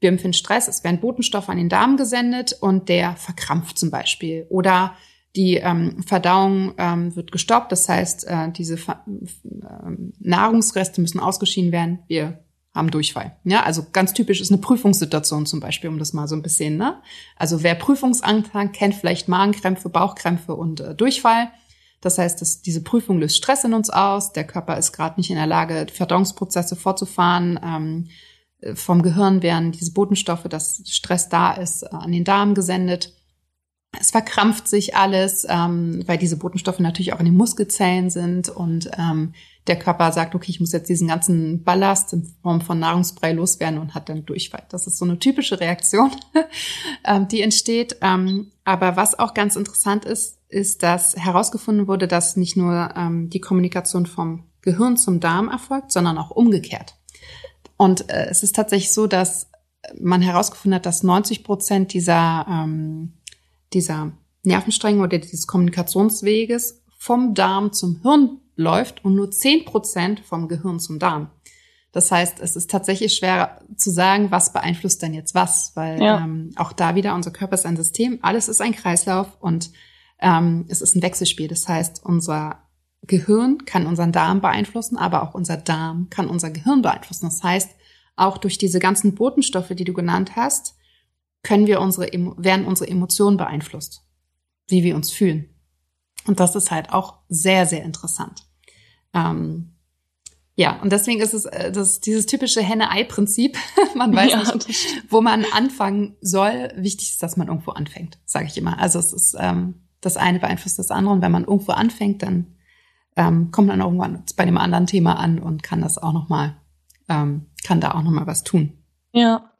A: wir empfinden Stress, es werden Botenstoffe an den Darm gesendet und der verkrampft zum Beispiel. Oder die ähm, Verdauung ähm, wird gestoppt, das heißt, äh, diese Ver äh, Nahrungsreste müssen ausgeschieden werden. Wir haben Durchfall. Ja, also ganz typisch ist eine Prüfungssituation zum Beispiel, um das mal so ein bisschen, ne? Also wer Prüfungsangst hat, kennt vielleicht Magenkrämpfe, Bauchkrämpfe und äh, Durchfall. Das heißt, dass diese Prüfung löst Stress in uns aus. Der Körper ist gerade nicht in der Lage, Verdauungsprozesse fortzufahren. Ähm, vom Gehirn werden diese Botenstoffe, dass Stress da ist, äh, an den Darm gesendet. Es verkrampft sich alles, ähm, weil diese Botenstoffe natürlich auch in den Muskelzellen sind und ähm, der Körper sagt, okay, ich muss jetzt diesen ganzen Ballast in Form von Nahrungsbrei loswerden und hat dann Durchfall. Das ist so eine typische Reaktion, ähm, die entsteht. Ähm, aber was auch ganz interessant ist, ist, dass herausgefunden wurde, dass nicht nur ähm, die Kommunikation vom Gehirn zum Darm erfolgt, sondern auch umgekehrt. Und äh, es ist tatsächlich so, dass man herausgefunden hat, dass 90 Prozent dieser, ähm, dieser Nervenstränge oder dieses Kommunikationsweges vom Darm zum Hirn läuft und nur 10 Prozent vom Gehirn zum Darm. Das heißt, es ist tatsächlich schwer zu sagen, was beeinflusst denn jetzt was, weil ja. ähm, auch da wieder unser Körper ist ein System, alles ist ein Kreislauf und ähm, es ist ein Wechselspiel. Das heißt, unser Gehirn kann unseren Darm beeinflussen, aber auch unser Darm kann unser Gehirn beeinflussen. Das heißt, auch durch diese ganzen Botenstoffe, die du genannt hast, können wir unsere, werden unsere Emotionen beeinflusst, wie wir uns fühlen. Und das ist halt auch sehr, sehr interessant. Ähm, ja, und deswegen ist es äh, das, dieses typische Henne-Ei-Prinzip. man weiß ja, nicht, wo man anfangen soll. Wichtig ist, dass man irgendwo anfängt, sage ich immer. Also es ist ähm, das eine beeinflusst das andere und wenn man irgendwo anfängt, dann ähm, kommt man irgendwann bei dem anderen Thema an und kann das auch noch mal, ähm, kann da auch noch mal was tun.
B: Ja,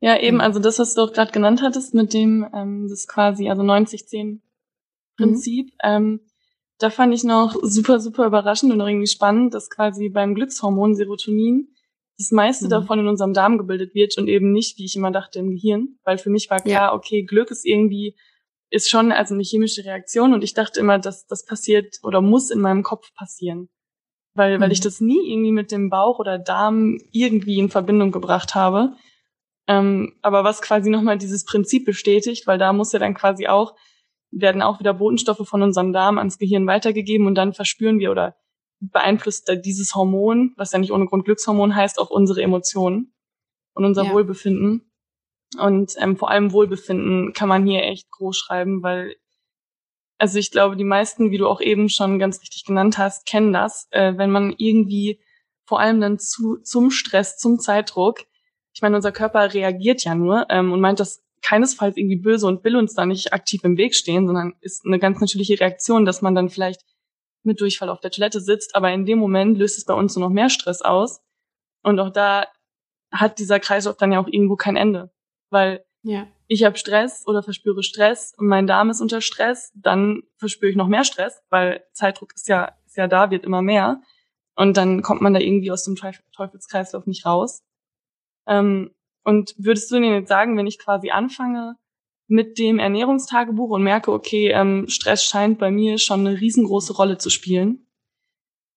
B: ja eben. Also das, was du auch gerade genannt hattest, mit dem ähm, das quasi also 90-10 Prinzip. Mhm. Ähm, da fand ich noch super, super überraschend und irgendwie spannend, dass quasi beim Glückshormon Serotonin das meiste mhm. davon in unserem Darm gebildet wird und eben nicht, wie ich immer dachte, im Gehirn. Weil für mich war klar, ja. okay, Glück ist irgendwie ist schon also eine chemische Reaktion und ich dachte immer, dass das passiert oder muss in meinem Kopf passieren. Weil, mhm. weil ich mhm. das nie irgendwie mit dem Bauch oder Darm irgendwie in Verbindung gebracht habe. Ähm, aber was quasi nochmal dieses Prinzip bestätigt, weil da muss ja dann quasi auch, werden auch wieder Botenstoffe von unserem Darm ans Gehirn weitergegeben und dann verspüren wir oder beeinflusst dieses Hormon, was ja nicht ohne Grund Glückshormon heißt, auch unsere Emotionen und unser ja. Wohlbefinden. Und ähm, vor allem Wohlbefinden kann man hier echt groß schreiben, weil, also ich glaube, die meisten, wie du auch eben schon ganz richtig genannt hast, kennen das, äh, wenn man irgendwie vor allem dann zu, zum Stress, zum Zeitdruck, ich meine, unser Körper reagiert ja nur ähm, und meint das keinesfalls irgendwie böse und will uns da nicht aktiv im Weg stehen, sondern ist eine ganz natürliche Reaktion, dass man dann vielleicht mit Durchfall auf der Toilette sitzt, aber in dem Moment löst es bei uns nur noch mehr Stress aus. Und auch da hat dieser Kreislauf dann ja auch irgendwo kein Ende weil ja. ich habe Stress oder verspüre Stress und mein Darm ist unter Stress, dann verspüre ich noch mehr Stress, weil Zeitdruck ist ja, ist ja da, wird immer mehr. Und dann kommt man da irgendwie aus dem Teufelskreislauf nicht raus. Ähm, und würdest du denn jetzt sagen, wenn ich quasi anfange mit dem Ernährungstagebuch und merke, okay, ähm, Stress scheint bei mir schon eine riesengroße Rolle zu spielen,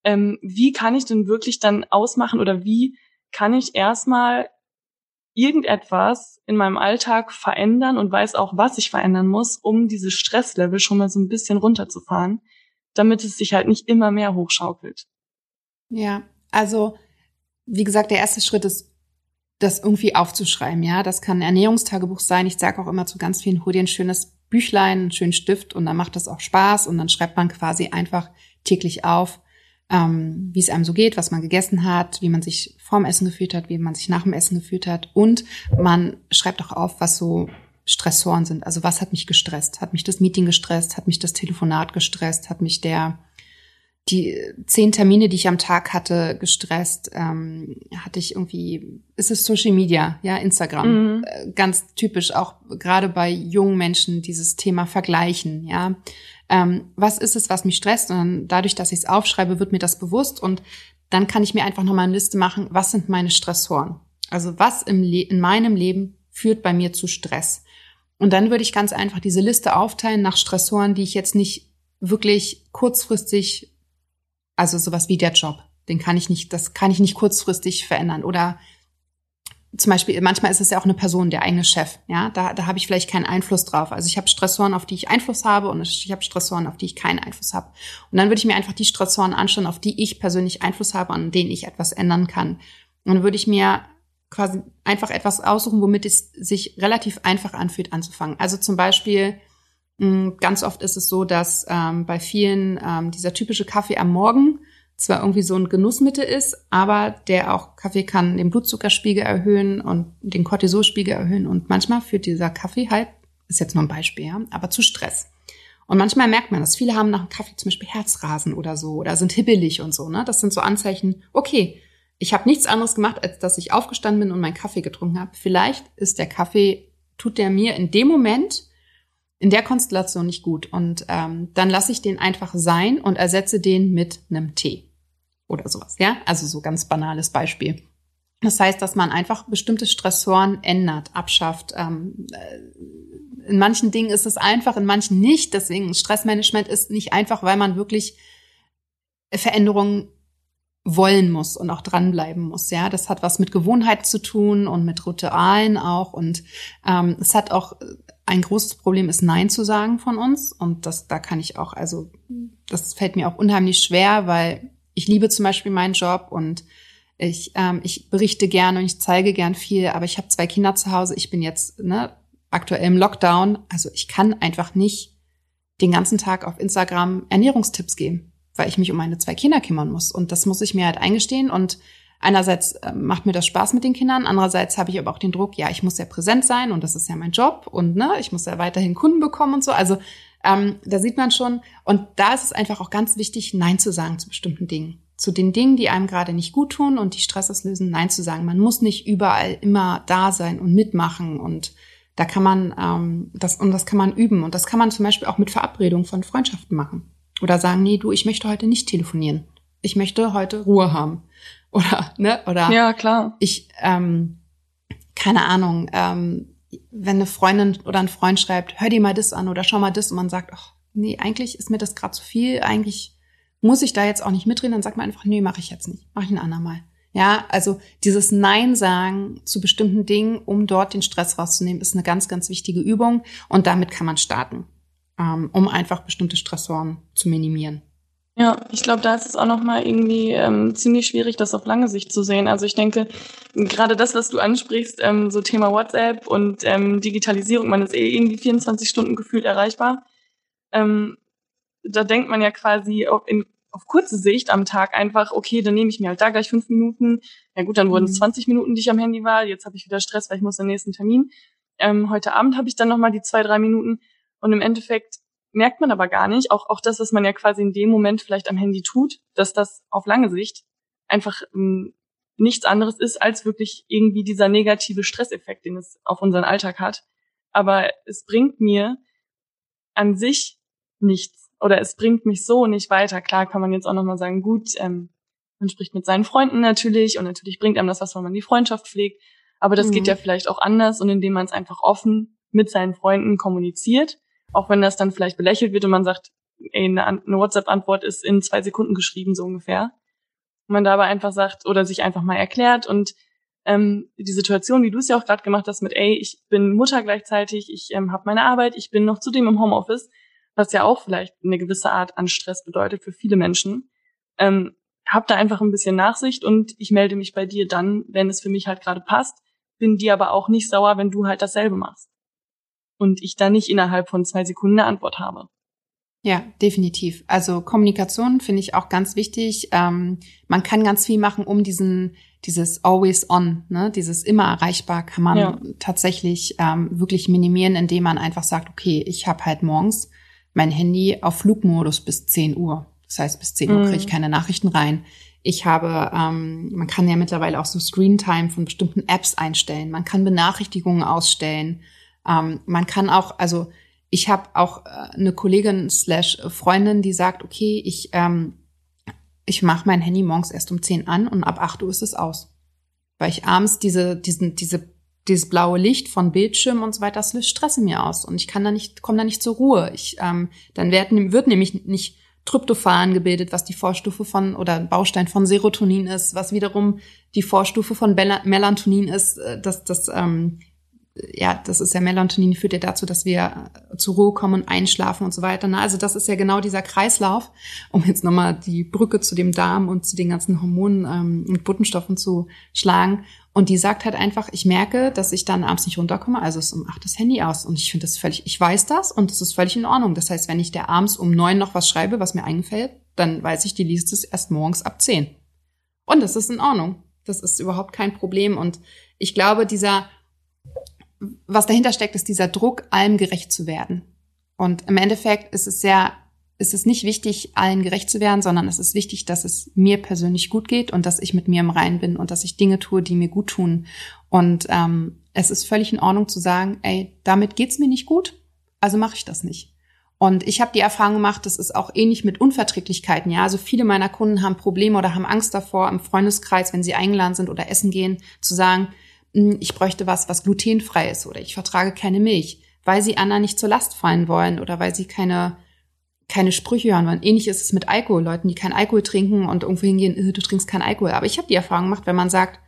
B: ähm, wie kann ich denn wirklich dann ausmachen oder wie kann ich erstmal irgendetwas in meinem Alltag verändern und weiß auch, was ich verändern muss, um dieses Stresslevel schon mal so ein bisschen runterzufahren, damit es sich halt nicht immer mehr hochschaukelt.
A: Ja, also wie gesagt, der erste Schritt ist, das irgendwie aufzuschreiben. Ja, das kann ein Ernährungstagebuch sein. Ich sage auch immer zu ganz vielen, hol dir ein schönes Büchlein, einen schönen Stift und dann macht das auch Spaß und dann schreibt man quasi einfach täglich auf, ähm, wie es einem so geht, was man gegessen hat, wie man sich vorm Essen gefühlt hat, wie man sich nach dem Essen gefühlt hat. Und man schreibt auch auf, was so Stressoren sind. Also was hat mich gestresst? Hat mich das Meeting gestresst? Hat mich das Telefonat gestresst? Hat mich der die zehn Termine, die ich am Tag hatte, gestresst, ähm, hatte ich irgendwie, ist es Social Media, ja, Instagram, mhm. Äh, ganz typisch, auch gerade bei jungen Menschen, dieses Thema Vergleichen, ja. Ähm, was ist es, was mich stresst? Und dadurch, dass ich es aufschreibe, wird mir das bewusst und dann kann ich mir einfach nochmal eine Liste machen, was sind meine Stressoren? Also was im in meinem Leben führt bei mir zu Stress? Und dann würde ich ganz einfach diese Liste aufteilen nach Stressoren, die ich jetzt nicht wirklich kurzfristig also sowas wie der Job. Den kann ich nicht, das kann ich nicht kurzfristig verändern. Oder zum Beispiel, manchmal ist es ja auch eine Person, der eigene Chef. Ja, da, da habe ich vielleicht keinen Einfluss drauf. Also ich habe Stressoren, auf die ich Einfluss habe und ich habe Stressoren, auf die ich keinen Einfluss habe. Und dann würde ich mir einfach die Stressoren anschauen, auf die ich persönlich Einfluss habe, an denen ich etwas ändern kann. Und dann würde ich mir quasi einfach etwas aussuchen, womit es sich relativ einfach anfühlt anzufangen. Also zum Beispiel Mm, ganz oft ist es so, dass ähm, bei vielen ähm, dieser typische Kaffee am Morgen zwar irgendwie so ein Genussmittel ist, aber der auch Kaffee kann den Blutzuckerspiegel erhöhen und den Cortisolspiegel erhöhen und manchmal führt dieser Kaffee halt, ist jetzt nur ein Beispiel, ja, aber zu Stress. Und manchmal merkt man das. Viele haben nach dem Kaffee zum Beispiel Herzrasen oder so oder sind hibbelig und so. Ne? Das sind so Anzeichen, okay, ich habe nichts anderes gemacht, als dass ich aufgestanden bin und meinen Kaffee getrunken habe. Vielleicht ist der Kaffee, tut der mir in dem Moment in der Konstellation nicht gut. Und ähm, dann lasse ich den einfach sein und ersetze den mit einem Tee oder sowas. Ja, also so ganz banales Beispiel. Das heißt, dass man einfach bestimmte Stressoren ändert, abschafft. Ähm, äh, in manchen Dingen ist es einfach, in manchen nicht. Deswegen Stressmanagement ist nicht einfach, weil man wirklich Veränderungen wollen muss und auch dranbleiben muss. Ja, das hat was mit Gewohnheit zu tun und mit Ritualen auch. Und ähm, es hat auch ein großes Problem ist, Nein zu sagen von uns. Und das, da kann ich auch, also, das fällt mir auch unheimlich schwer, weil ich liebe zum Beispiel meinen Job und ich, ähm, ich berichte gerne und ich zeige gern viel, aber ich habe zwei Kinder zu Hause. Ich bin jetzt ne, aktuell im Lockdown. Also ich kann einfach nicht den ganzen Tag auf Instagram Ernährungstipps geben, weil ich mich um meine zwei Kinder kümmern muss. Und das muss ich mir halt eingestehen. Und einerseits äh, macht mir das Spaß mit den Kindern, andererseits habe ich aber auch den Druck, ja, ich muss ja präsent sein und das ist ja mein Job und ne, ich muss ja weiterhin Kunden bekommen und so. Also ähm, da sieht man schon, und da ist es einfach auch ganz wichtig, Nein zu sagen zu bestimmten Dingen. Zu den Dingen, die einem gerade nicht gut tun und die Stress auslösen, Nein zu sagen. Man muss nicht überall immer da sein und mitmachen und da kann man ähm, das und das kann man üben und das kann man zum Beispiel auch mit Verabredungen von Freundschaften machen oder sagen, nee, du, ich möchte heute nicht telefonieren. Ich möchte heute Ruhe haben oder ne oder
B: ja klar
A: ich ähm, keine Ahnung ähm, wenn eine Freundin oder ein Freund schreibt hör dir mal das an oder schau mal das und man sagt ach nee eigentlich ist mir das gerade zu viel eigentlich muss ich da jetzt auch nicht mitreden dann sagt man einfach nee mache ich jetzt nicht mache ich ein andermal. Ja also dieses Nein sagen zu bestimmten Dingen um dort den Stress rauszunehmen ist eine ganz ganz wichtige Übung und damit kann man starten ähm, um einfach bestimmte Stressoren zu minimieren
B: ja, ich glaube, da ist es auch nochmal irgendwie ähm, ziemlich schwierig, das auf lange Sicht zu sehen. Also ich denke, gerade das, was du ansprichst, ähm, so Thema WhatsApp und ähm, Digitalisierung, man ist eh irgendwie 24 Stunden gefühlt erreichbar. Ähm, da denkt man ja quasi auf, in, auf kurze Sicht am Tag einfach, okay, dann nehme ich mir halt da gleich fünf Minuten. Ja gut, dann wurden es mhm. 20 Minuten, die ich am Handy war. Jetzt habe ich wieder Stress, weil ich muss den nächsten Termin. Ähm, heute Abend habe ich dann nochmal die zwei, drei Minuten. Und im Endeffekt merkt man aber gar nicht, auch, auch das, was man ja quasi in dem Moment vielleicht am Handy tut, dass das auf lange Sicht einfach ähm, nichts anderes ist als wirklich irgendwie dieser negative Stresseffekt, den es auf unseren Alltag hat. Aber es bringt mir an sich nichts oder es bringt mich so nicht weiter. Klar kann man jetzt auch nochmal sagen, gut, ähm, man spricht mit seinen Freunden natürlich und natürlich bringt einem das was, wenn man die Freundschaft pflegt. Aber das mhm. geht ja vielleicht auch anders und indem man es einfach offen mit seinen Freunden kommuniziert auch wenn das dann vielleicht belächelt wird und man sagt, ey, eine, eine WhatsApp-Antwort ist in zwei Sekunden geschrieben, so ungefähr. Und man da aber einfach sagt oder sich einfach mal erklärt und ähm, die Situation, wie du es ja auch gerade gemacht hast, mit ey, ich bin Mutter gleichzeitig, ich ähm, habe meine Arbeit, ich bin noch zudem im Homeoffice, was ja auch vielleicht eine gewisse Art an Stress bedeutet für viele Menschen. Ähm, hab da einfach ein bisschen Nachsicht und ich melde mich bei dir dann, wenn es für mich halt gerade passt, bin dir aber auch nicht sauer, wenn du halt dasselbe machst und ich da nicht innerhalb von zwei Sekunden eine Antwort habe.
A: Ja, definitiv. Also Kommunikation finde ich auch ganz wichtig. Ähm, man kann ganz viel machen, um diesen dieses always on, ne, dieses immer erreichbar, kann man ja. tatsächlich ähm, wirklich minimieren, indem man einfach sagt, okay, ich habe halt morgens mein Handy auf Flugmodus bis 10 Uhr. Das heißt, bis 10 Uhr kriege ich mhm. keine Nachrichten rein. Ich habe, ähm, man kann ja mittlerweile auch so Screentime von bestimmten Apps einstellen. Man kann Benachrichtigungen ausstellen. Ähm, man kann auch, also ich habe auch äh, eine Kollegin slash Freundin, die sagt, okay, ich, ähm, ich mache mein Handy morgens erst um 10 an und ab 8 Uhr ist es aus. Weil ich abends diese, diesen, diese, dieses blaue Licht von Bildschirm und so weiter, das löst Stress in mir aus. Und ich kann da nicht, komme da nicht zur Ruhe. Ich, ähm, dann wird, wird nämlich nicht Tryptophan gebildet, was die Vorstufe von oder Baustein von Serotonin ist, was wiederum die Vorstufe von Melatonin ist, äh, das, das ähm, ja, das ist ja Melatonin, führt ja dazu, dass wir zur Ruhe kommen einschlafen und so weiter. Ne? Also das ist ja genau dieser Kreislauf, um jetzt nochmal die Brücke zu dem Darm und zu den ganzen Hormonen ähm, und Botenstoffen zu schlagen. Und die sagt halt einfach, ich merke, dass ich dann abends nicht runterkomme, also ist um acht das Handy aus. Und ich finde das völlig, ich weiß das und das ist völlig in Ordnung. Das heißt, wenn ich der abends um neun noch was schreibe, was mir eingefällt, dann weiß ich, die liest es erst morgens ab zehn. Und das ist in Ordnung. Das ist überhaupt kein Problem. Und ich glaube, dieser was dahinter steckt, ist dieser Druck, allem gerecht zu werden. Und im Endeffekt ist es sehr, ist es nicht wichtig, allen gerecht zu werden, sondern es ist wichtig, dass es mir persönlich gut geht und dass ich mit mir im Rein bin und dass ich Dinge tue, die mir gut tun. Und ähm, es ist völlig in Ordnung zu sagen, ey, damit geht's mir nicht gut, also mache ich das nicht. Und ich habe die Erfahrung gemacht, das ist auch ähnlich mit Unverträglichkeiten. Ja, also viele meiner Kunden haben Probleme oder haben Angst davor, im Freundeskreis, wenn sie eingeladen sind oder essen gehen, zu sagen, ich bräuchte was, was glutenfrei ist oder ich vertrage keine Milch, weil sie anderen nicht zur Last fallen wollen oder weil sie keine keine Sprüche hören wollen. Ähnlich ist es mit Alkohol, Leuten, die keinen Alkohol trinken und irgendwo hingehen, äh, du trinkst keinen Alkohol. Aber ich habe die Erfahrung gemacht, wenn man sagt,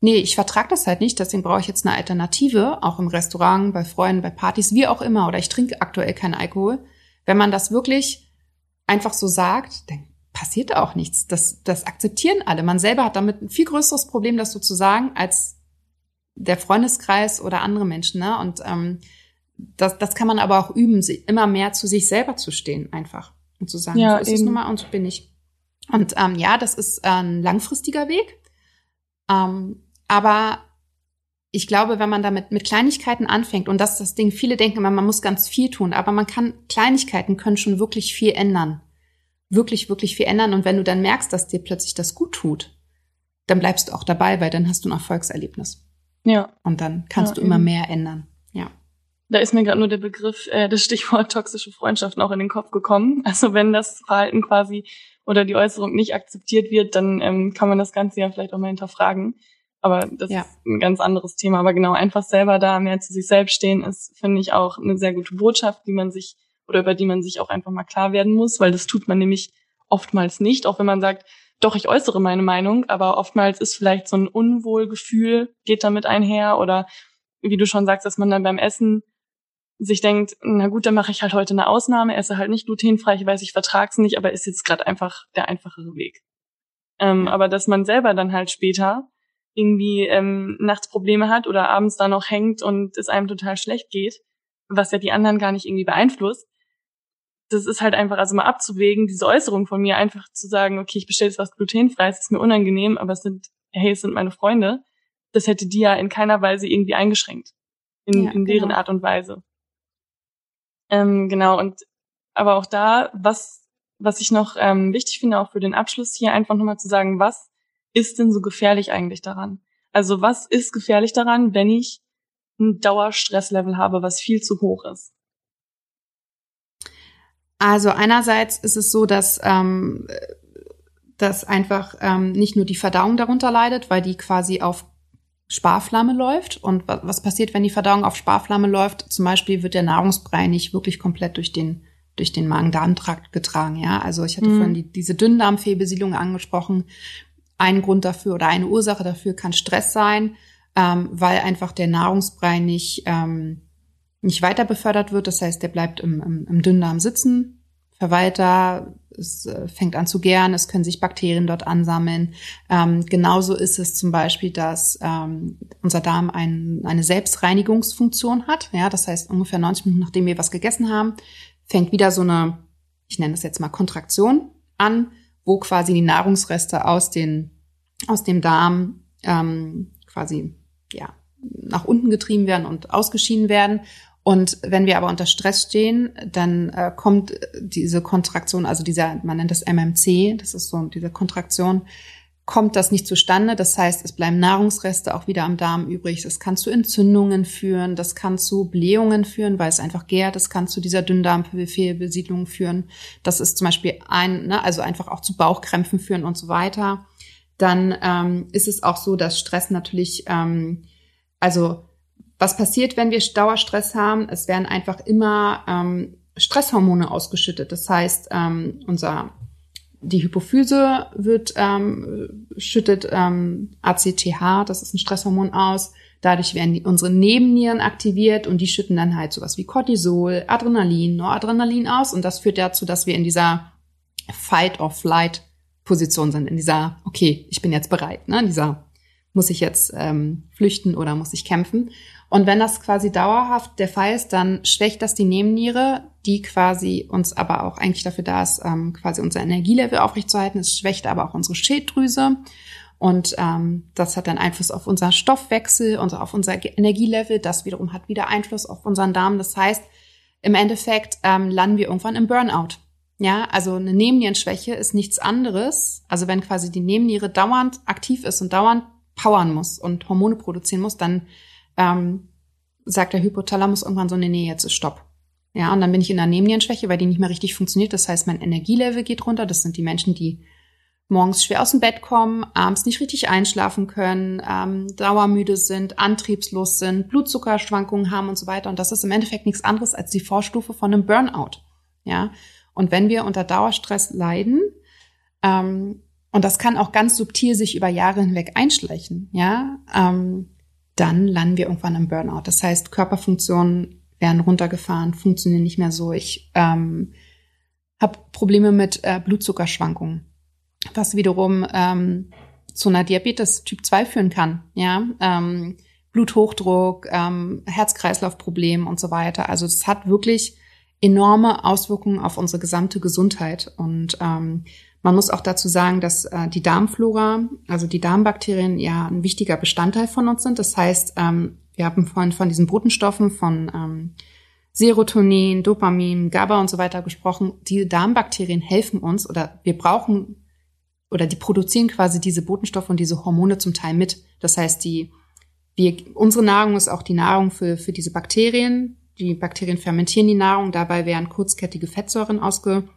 A: nee, ich vertrage das halt nicht, deswegen brauche ich jetzt eine Alternative, auch im Restaurant, bei Freunden, bei Partys, wie auch immer, oder ich trinke aktuell keinen Alkohol. Wenn man das wirklich einfach so sagt, dann passiert auch nichts. Das, das akzeptieren alle. Man selber hat damit ein viel größeres Problem, das so zu sagen, als der Freundeskreis oder andere Menschen. Ne? Und ähm, das, das kann man aber auch üben, immer mehr zu sich selber zu stehen, einfach. Und zu sagen, ja, so ist eben. es nun mal und so bin ich. Und ähm, ja, das ist ein langfristiger Weg. Ähm, aber ich glaube, wenn man damit mit Kleinigkeiten anfängt, und das ist das Ding, viele denken immer, man muss ganz viel tun, aber man kann, Kleinigkeiten können schon wirklich viel ändern. Wirklich, wirklich viel ändern. Und wenn du dann merkst, dass dir plötzlich das gut tut, dann bleibst du auch dabei, weil dann hast du ein Erfolgserlebnis. Ja. Und dann kannst ja, du immer eben. mehr ändern. Ja.
B: Da ist mir gerade nur der Begriff, äh, das Stichwort toxische Freundschaften auch in den Kopf gekommen. Also wenn das Verhalten quasi oder die Äußerung nicht akzeptiert wird, dann ähm, kann man das Ganze ja vielleicht auch mal hinterfragen. Aber das ja. ist ein ganz anderes Thema. Aber genau, einfach selber da mehr zu sich selbst stehen, ist, finde ich, auch eine sehr gute Botschaft, die man sich oder über die man sich auch einfach mal klar werden muss, weil das tut man nämlich oftmals nicht, auch wenn man sagt, doch, ich äußere meine Meinung, aber oftmals ist vielleicht so ein Unwohlgefühl, geht damit einher oder wie du schon sagst, dass man dann beim Essen sich denkt, na gut, dann mache ich halt heute eine Ausnahme, esse halt nicht glutenfrei, ich weiß, ich vertrag's nicht, aber ist jetzt gerade einfach der einfachere Weg. Ähm, aber dass man selber dann halt später irgendwie ähm, nachts Probleme hat oder abends da noch hängt und es einem total schlecht geht, was ja die anderen gar nicht irgendwie beeinflusst, das ist halt einfach, also mal abzuwägen, diese Äußerung von mir, einfach zu sagen, okay, ich bestelle jetzt was glutenfreies, ist mir unangenehm, aber es sind, hey, es sind meine Freunde, das hätte die ja in keiner Weise irgendwie eingeschränkt. In, ja, in deren genau. Art und Weise. Ähm, genau, und aber auch da, was, was ich noch ähm, wichtig finde, auch für den Abschluss hier einfach nochmal zu sagen, was ist denn so gefährlich eigentlich daran? Also was ist gefährlich daran, wenn ich ein Dauerstresslevel habe, was viel zu hoch ist?
A: Also einerseits ist es so, dass, ähm, dass einfach ähm, nicht nur die Verdauung darunter leidet, weil die quasi auf Sparflamme läuft. Und was passiert, wenn die Verdauung auf Sparflamme läuft? Zum Beispiel wird der Nahrungsbrei nicht wirklich komplett durch den durch den Magen-Darm-Trakt getragen. Ja, also ich hatte mhm. vorhin die, diese Dünndarmfehlbesiedlung angesprochen. Ein Grund dafür oder eine Ursache dafür kann Stress sein, ähm, weil einfach der Nahrungsbrei nicht ähm, nicht weiter befördert wird. Das heißt, der bleibt im, im, im Dünndarm sitzen, verweilt es äh, fängt an zu gären, es können sich Bakterien dort ansammeln. Ähm, genauso ist es zum Beispiel, dass ähm, unser Darm ein, eine Selbstreinigungsfunktion hat. Ja, das heißt, ungefähr 90 Minuten nachdem wir was gegessen haben, fängt wieder so eine ich nenne es jetzt mal Kontraktion an, wo quasi die Nahrungsreste aus den aus dem Darm ähm, quasi ja nach unten getrieben werden und ausgeschieden werden. Und wenn wir aber unter Stress stehen, dann äh, kommt diese Kontraktion, also dieser, man nennt das MMC, das ist so diese Kontraktion, kommt das nicht zustande. Das heißt, es bleiben Nahrungsreste auch wieder am Darm übrig. Das kann zu Entzündungen führen, das kann zu Blähungen führen, weil es einfach gärt. Das kann zu dieser Dünndarmfehlbesiedlung führen. Das ist zum Beispiel ein, ne, also einfach auch zu Bauchkrämpfen führen und so weiter. Dann ähm, ist es auch so, dass Stress natürlich, ähm, also was passiert, wenn wir Dauerstress haben? Es werden einfach immer ähm, Stresshormone ausgeschüttet. Das heißt, ähm, unser die Hypophyse wird ähm, schüttet ähm, ACTH, das ist ein Stresshormon aus. Dadurch werden die, unsere Nebennieren aktiviert und die schütten dann halt sowas wie Cortisol, Adrenalin, Noradrenalin aus und das führt dazu, dass wir in dieser Fight or Flight Position sind, in dieser okay, ich bin jetzt bereit, ne, in dieser muss ich jetzt ähm, flüchten oder muss ich kämpfen. Und wenn das quasi dauerhaft der Fall ist, dann schwächt das die Nebenniere, die quasi uns aber auch eigentlich dafür da ist, ähm, quasi unser Energielevel aufrechtzuerhalten. Es schwächt aber auch unsere Schilddrüse. Und ähm, das hat dann Einfluss auf unseren Stoffwechsel und auf unser Energielevel. Das wiederum hat wieder Einfluss auf unseren Darm. Das heißt, im Endeffekt ähm, landen wir irgendwann im Burnout. Ja, also eine Nebennierenschwäche ist nichts anderes. Also wenn quasi die Nebenniere dauernd aktiv ist und dauernd powern muss und Hormone produzieren muss, dann ähm, sagt der Hypothalamus irgendwann so, nee, nee, jetzt ist Stopp. Ja, und dann bin ich in der Nebennierenschwäche, weil die nicht mehr richtig funktioniert. Das heißt, mein Energielevel geht runter. Das sind die Menschen, die morgens schwer aus dem Bett kommen, abends nicht richtig einschlafen können, ähm, dauermüde sind, antriebslos sind, Blutzuckerschwankungen haben und so weiter. Und das ist im Endeffekt nichts anderes als die Vorstufe von einem Burnout. Ja, und wenn wir unter Dauerstress leiden, ähm, und das kann auch ganz subtil sich über Jahre hinweg einschleichen, ja, ähm, dann landen wir irgendwann im Burnout. Das heißt, Körperfunktionen werden runtergefahren, funktionieren nicht mehr so. Ich ähm, habe Probleme mit äh, Blutzuckerschwankungen, was wiederum ähm, zu einer Diabetes Typ 2 führen kann. Ja, ähm, Bluthochdruck, ähm, Herz-Kreislauf-Problem und so weiter. Also es hat wirklich enorme Auswirkungen auf unsere gesamte Gesundheit. Und ähm, man muss auch dazu sagen, dass äh, die Darmflora, also die Darmbakterien, ja ein wichtiger Bestandteil von uns sind. Das heißt, ähm, wir haben vorhin von diesen Botenstoffen von ähm, Serotonin, Dopamin, GABA und so weiter gesprochen. Die Darmbakterien helfen uns oder wir brauchen oder die produzieren quasi diese Botenstoffe und diese Hormone zum Teil mit. Das heißt, die wir, unsere Nahrung ist auch die Nahrung für, für diese Bakterien. Die Bakterien fermentieren die Nahrung, dabei werden kurzkettige Fettsäuren ausge,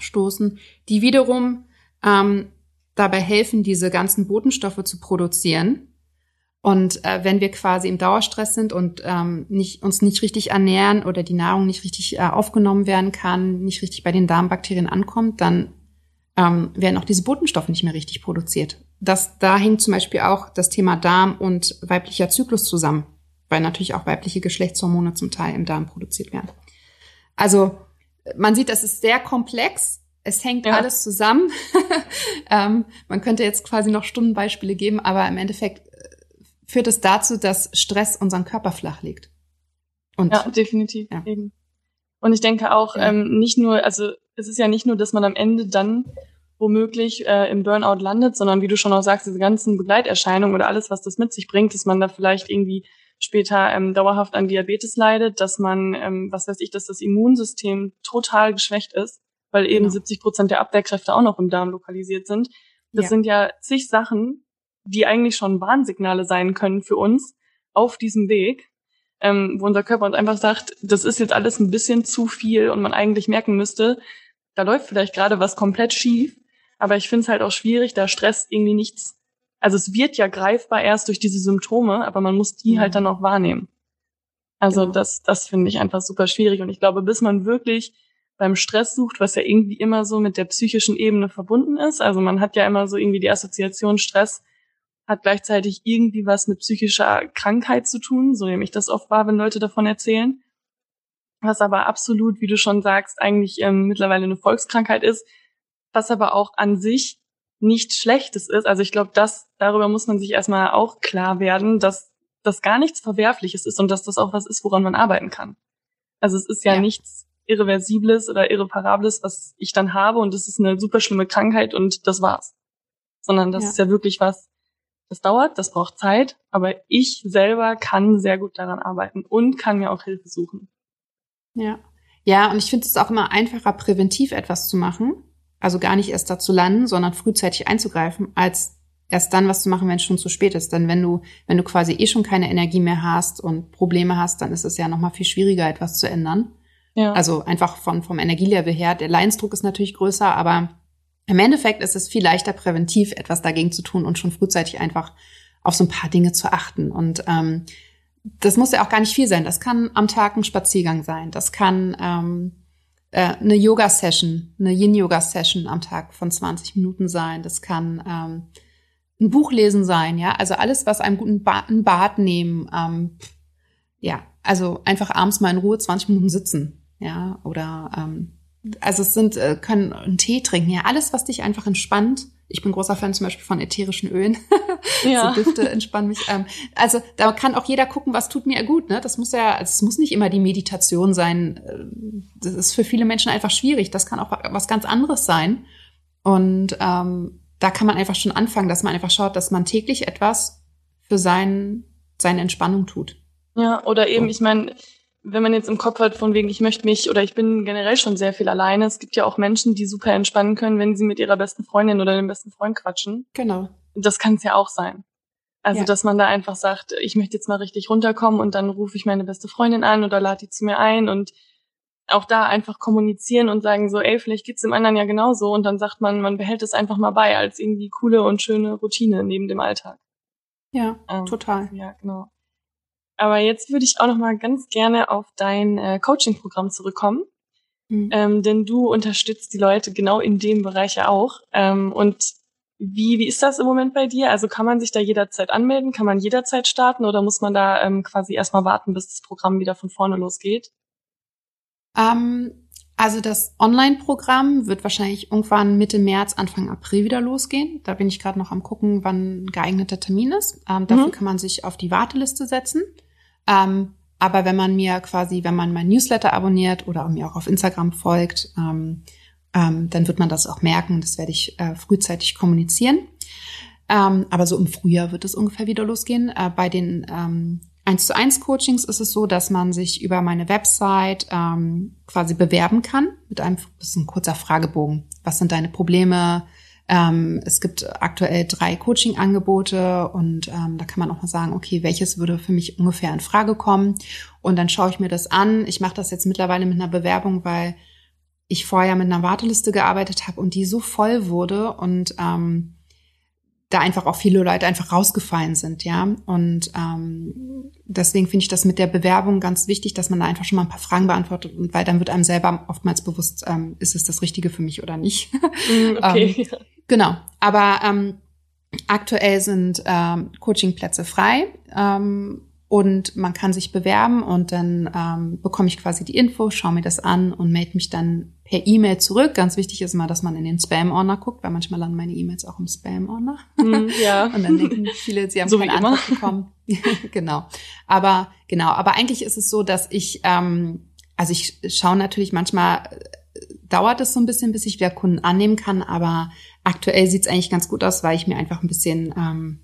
A: stoßen, die wiederum ähm, dabei helfen, diese ganzen Botenstoffe zu produzieren. Und äh, wenn wir quasi im Dauerstress sind und ähm, nicht, uns nicht richtig ernähren oder die Nahrung nicht richtig äh, aufgenommen werden kann, nicht richtig bei den Darmbakterien ankommt, dann ähm, werden auch diese Botenstoffe nicht mehr richtig produziert. Das, da hängt zum Beispiel auch das Thema Darm und weiblicher Zyklus zusammen, weil natürlich auch weibliche Geschlechtshormone zum Teil im Darm produziert werden. Also man sieht, das ist sehr komplex. Es hängt ja. alles zusammen. ähm, man könnte jetzt quasi noch Stundenbeispiele geben, aber im Endeffekt äh, führt es dazu, dass Stress unseren Körper flach legt.
B: Und, ja, definitiv. Ja. Eben. Und ich denke auch, ja. ähm, nicht nur, also es ist ja nicht nur, dass man am Ende dann womöglich äh, im Burnout landet, sondern wie du schon auch sagst, diese ganzen Begleiterscheinungen oder alles, was das mit sich bringt, dass man da vielleicht irgendwie später ähm, dauerhaft an Diabetes leidet, dass man, ähm, was weiß ich, dass das Immunsystem total geschwächt ist, weil eben genau. 70 Prozent der Abwehrkräfte auch noch im Darm lokalisiert sind. Das ja. sind ja zig Sachen, die eigentlich schon Warnsignale sein können für uns auf diesem Weg, ähm, wo unser Körper uns einfach sagt, das ist jetzt alles ein bisschen zu viel und man eigentlich merken müsste, da läuft vielleicht gerade was komplett schief. Aber ich finde es halt auch schwierig, da Stress irgendwie nichts also es wird ja greifbar erst durch diese Symptome, aber man muss die mhm. halt dann auch wahrnehmen. Also genau. das, das finde ich einfach super schwierig. Und ich glaube, bis man wirklich beim Stress sucht, was ja irgendwie immer so mit der psychischen Ebene verbunden ist. Also man hat ja immer so irgendwie die Assoziation Stress hat gleichzeitig irgendwie was mit psychischer Krankheit zu tun, so nehme ich das oft wahr, wenn Leute davon erzählen. Was aber absolut, wie du schon sagst, eigentlich ähm, mittlerweile eine Volkskrankheit ist, was aber auch an sich nichts Schlechtes ist. Also ich glaube, das, darüber muss man sich erstmal auch klar werden, dass das gar nichts Verwerfliches ist und dass das auch was ist, woran man arbeiten kann. Also es ist ja, ja. nichts Irreversibles oder Irreparables, was ich dann habe und das ist eine super schlimme Krankheit und das war's. Sondern das ja. ist ja wirklich was, das dauert, das braucht Zeit, aber ich selber kann sehr gut daran arbeiten und kann mir auch Hilfe suchen.
A: Ja. Ja, und ich finde es auch immer einfacher, präventiv etwas zu machen. Also gar nicht erst dazu landen, sondern frühzeitig einzugreifen, als erst dann was zu machen, wenn es schon zu spät ist. Denn wenn du, wenn du quasi eh schon keine Energie mehr hast und Probleme hast, dann ist es ja nochmal viel schwieriger, etwas zu ändern. Ja. Also einfach von, vom Energielevel her. Der Leidensdruck ist natürlich größer, aber im Endeffekt ist es viel leichter, präventiv etwas dagegen zu tun und schon frühzeitig einfach auf so ein paar Dinge zu achten. Und ähm, das muss ja auch gar nicht viel sein. Das kann am Tag ein Spaziergang sein. Das kann ähm, äh, eine Yoga-Session, eine Yin-Yoga-Session am Tag von 20 Minuten sein. Das kann ähm, ein Buch lesen sein, ja. Also alles, was einem guten ba ein Bad nehmen, ähm, ja, also einfach abends mal in Ruhe 20 Minuten sitzen, ja, oder ähm, also es sind, äh, können einen Tee trinken, ja, alles, was dich einfach entspannt. Ich bin großer Fan zum Beispiel von ätherischen Ölen. Ja. so Düfte entspannen mich. Ähm, also da kann auch jeder gucken, was tut mir gut. Ne? Das muss ja, also es muss nicht immer die Meditation sein. Äh, das ist für viele Menschen einfach schwierig. Das kann auch was ganz anderes sein. Und ähm, da kann man einfach schon anfangen, dass man einfach schaut, dass man täglich etwas für sein, seine Entspannung tut.
B: Ja, oder eben, ich meine, wenn man jetzt im Kopf hat, von wegen, ich möchte mich oder ich bin generell schon sehr viel alleine. Es gibt ja auch Menschen, die super entspannen können, wenn sie mit ihrer besten Freundin oder dem besten Freund quatschen.
A: Genau.
B: Das kann es ja auch sein. Also, ja. dass man da einfach sagt, ich möchte jetzt mal richtig runterkommen und dann rufe ich meine beste Freundin an oder lade die zu mir ein und auch da einfach kommunizieren und sagen so, ey, vielleicht geht's dem anderen ja genauso und dann sagt man, man behält es einfach mal bei als irgendwie coole und schöne Routine neben dem Alltag.
A: Ja, ähm, total.
B: Ja, genau. Aber jetzt würde ich auch noch mal ganz gerne auf dein äh, Coaching-Programm zurückkommen. Mhm. Ähm, denn du unterstützt die Leute genau in dem Bereich ja auch. Ähm, und wie, wie ist das im Moment bei dir? Also kann man sich da jederzeit anmelden? Kann man jederzeit starten oder muss man da ähm, quasi erstmal warten, bis das Programm wieder von vorne losgeht?
A: Ähm, also das Online-Programm wird wahrscheinlich irgendwann Mitte März, Anfang April wieder losgehen. Da bin ich gerade noch am gucken, wann ein geeigneter Termin ist. Ähm, dafür mhm. kann man sich auf die Warteliste setzen. Ähm, aber wenn man mir quasi, wenn man mein Newsletter abonniert oder mir auch auf Instagram folgt, ähm, ähm, dann wird man das auch merken. Das werde ich äh, frühzeitig kommunizieren. Ähm, aber so im Frühjahr wird es ungefähr wieder losgehen. Äh, bei den ähm, 1 zu 1 Coachings ist es so, dass man sich über meine Website ähm, quasi bewerben kann mit einem, das ist ein kurzer Fragebogen. Was sind deine Probleme? Ähm, es gibt aktuell drei Coaching-Angebote und ähm, da kann man auch mal sagen, okay, welches würde für mich ungefähr in Frage kommen? Und dann schaue ich mir das an. Ich mache das jetzt mittlerweile mit einer Bewerbung, weil ich vorher mit einer Warteliste gearbeitet habe und die so voll wurde und ähm, da einfach auch viele Leute einfach rausgefallen sind, ja. Und ähm, deswegen finde ich das mit der Bewerbung ganz wichtig, dass man da einfach schon mal ein paar Fragen beantwortet und weil dann wird einem selber oftmals bewusst, ähm, ist es das Richtige für mich oder nicht. Mm, okay. ähm, genau. Aber ähm, aktuell sind ähm, Coachingplätze frei. Ähm, und man kann sich bewerben und dann ähm, bekomme ich quasi die Info, schaue mir das an und melde mich dann per E-Mail zurück. Ganz wichtig ist immer, dass man in den Spam-Ordner guckt, weil manchmal landen meine E-Mails auch im Spam-Ordner. Mm, ja. und dann denken viele, sie haben so keine Antwort bekommen. genau. Aber genau, aber eigentlich ist es so, dass ich, ähm, also ich schaue natürlich manchmal, äh, dauert es so ein bisschen, bis ich wieder Kunden annehmen kann, aber aktuell sieht es eigentlich ganz gut aus, weil ich mir einfach ein bisschen ähm,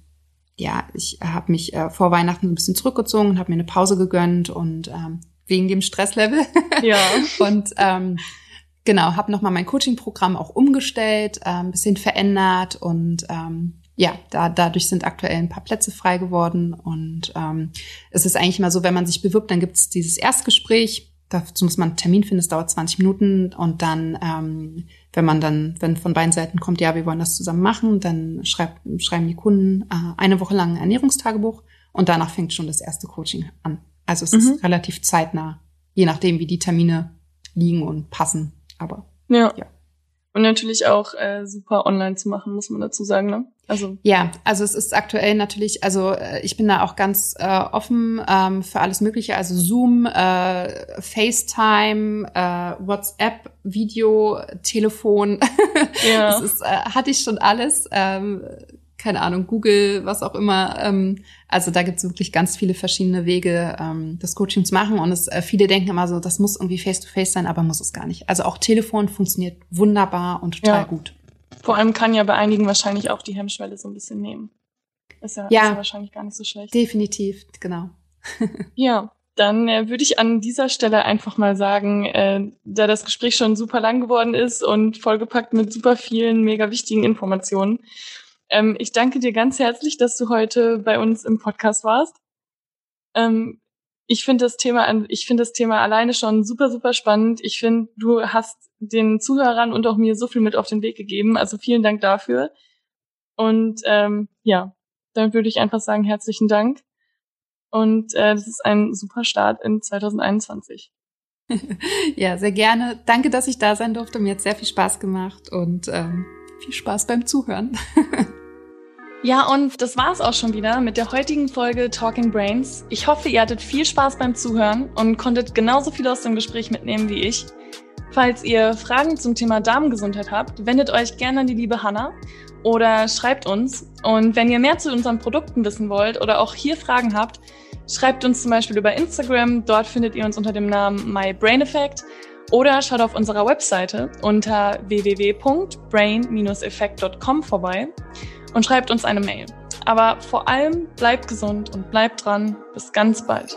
A: ja, ich habe mich äh, vor Weihnachten ein bisschen zurückgezogen und habe mir eine Pause gegönnt und ähm, wegen dem Stresslevel. Ja. und ähm, genau, habe nochmal mein Coaching-Programm auch umgestellt, äh, ein bisschen verändert und ähm, ja, da, dadurch sind aktuell ein paar Plätze frei geworden. Und ähm, es ist eigentlich immer so, wenn man sich bewirbt, dann gibt es dieses Erstgespräch. Dazu muss man einen Termin finden, es dauert 20 Minuten und dann ähm, wenn man dann, wenn von beiden Seiten kommt, ja, wir wollen das zusammen machen, dann schreibt, schreiben die Kunden äh, eine Woche lang ein Ernährungstagebuch und danach fängt schon das erste Coaching an. Also es mhm. ist relativ zeitnah, je nachdem, wie die Termine liegen und passen. Aber
B: ja. ja. Und natürlich auch äh, super online zu machen, muss man dazu sagen, ne?
A: Also ja, also es ist aktuell natürlich, also äh, ich bin da auch ganz äh, offen ähm, für alles Mögliche, also Zoom, äh, FaceTime, äh, WhatsApp, Video, Telefon. Ja. das ist, äh, hatte ich schon alles. Ähm, keine Ahnung, Google, was auch immer. Ähm, also da gibt es wirklich ganz viele verschiedene Wege, ähm, das Coaching zu machen. Und es, äh, viele denken immer so, das muss irgendwie face-to-face -face sein, aber muss es gar nicht. Also auch Telefon funktioniert wunderbar und total
B: ja.
A: gut.
B: Vor allem kann ja bei einigen wahrscheinlich auch die Hemmschwelle so ein bisschen nehmen. Ist ja, ja, ist ja wahrscheinlich gar nicht so schlecht.
A: Definitiv, genau.
B: ja, dann äh, würde ich an dieser Stelle einfach mal sagen, äh, da das Gespräch schon super lang geworden ist und vollgepackt mit super vielen mega wichtigen Informationen. Ähm, ich danke dir ganz herzlich, dass du heute bei uns im Podcast warst. Ähm, ich finde das Thema, ich finde das Thema alleine schon super, super spannend. Ich finde, du hast den Zuhörern und auch mir so viel mit auf den Weg gegeben. Also vielen Dank dafür. Und ähm, ja, dann würde ich einfach sagen, herzlichen Dank. Und äh, das ist ein super Start in 2021.
A: ja, sehr gerne. Danke, dass ich da sein durfte. Mir hat sehr viel Spaß gemacht und ähm, viel Spaß beim Zuhören.
B: ja, und das war's auch schon wieder mit der heutigen Folge Talking Brains. Ich hoffe, ihr hattet viel Spaß beim Zuhören und konntet genauso viel aus dem Gespräch mitnehmen wie ich. Falls ihr Fragen zum Thema Darmgesundheit habt, wendet euch gerne an die liebe Hanna oder schreibt uns. Und wenn ihr mehr zu unseren Produkten wissen wollt oder auch hier Fragen habt, schreibt uns zum Beispiel über Instagram. Dort findet ihr uns unter dem Namen MyBrainEffect oder schaut auf unserer Webseite unter www.brain-effekt.com vorbei und schreibt uns eine Mail. Aber vor allem bleibt gesund und bleibt dran. Bis ganz bald.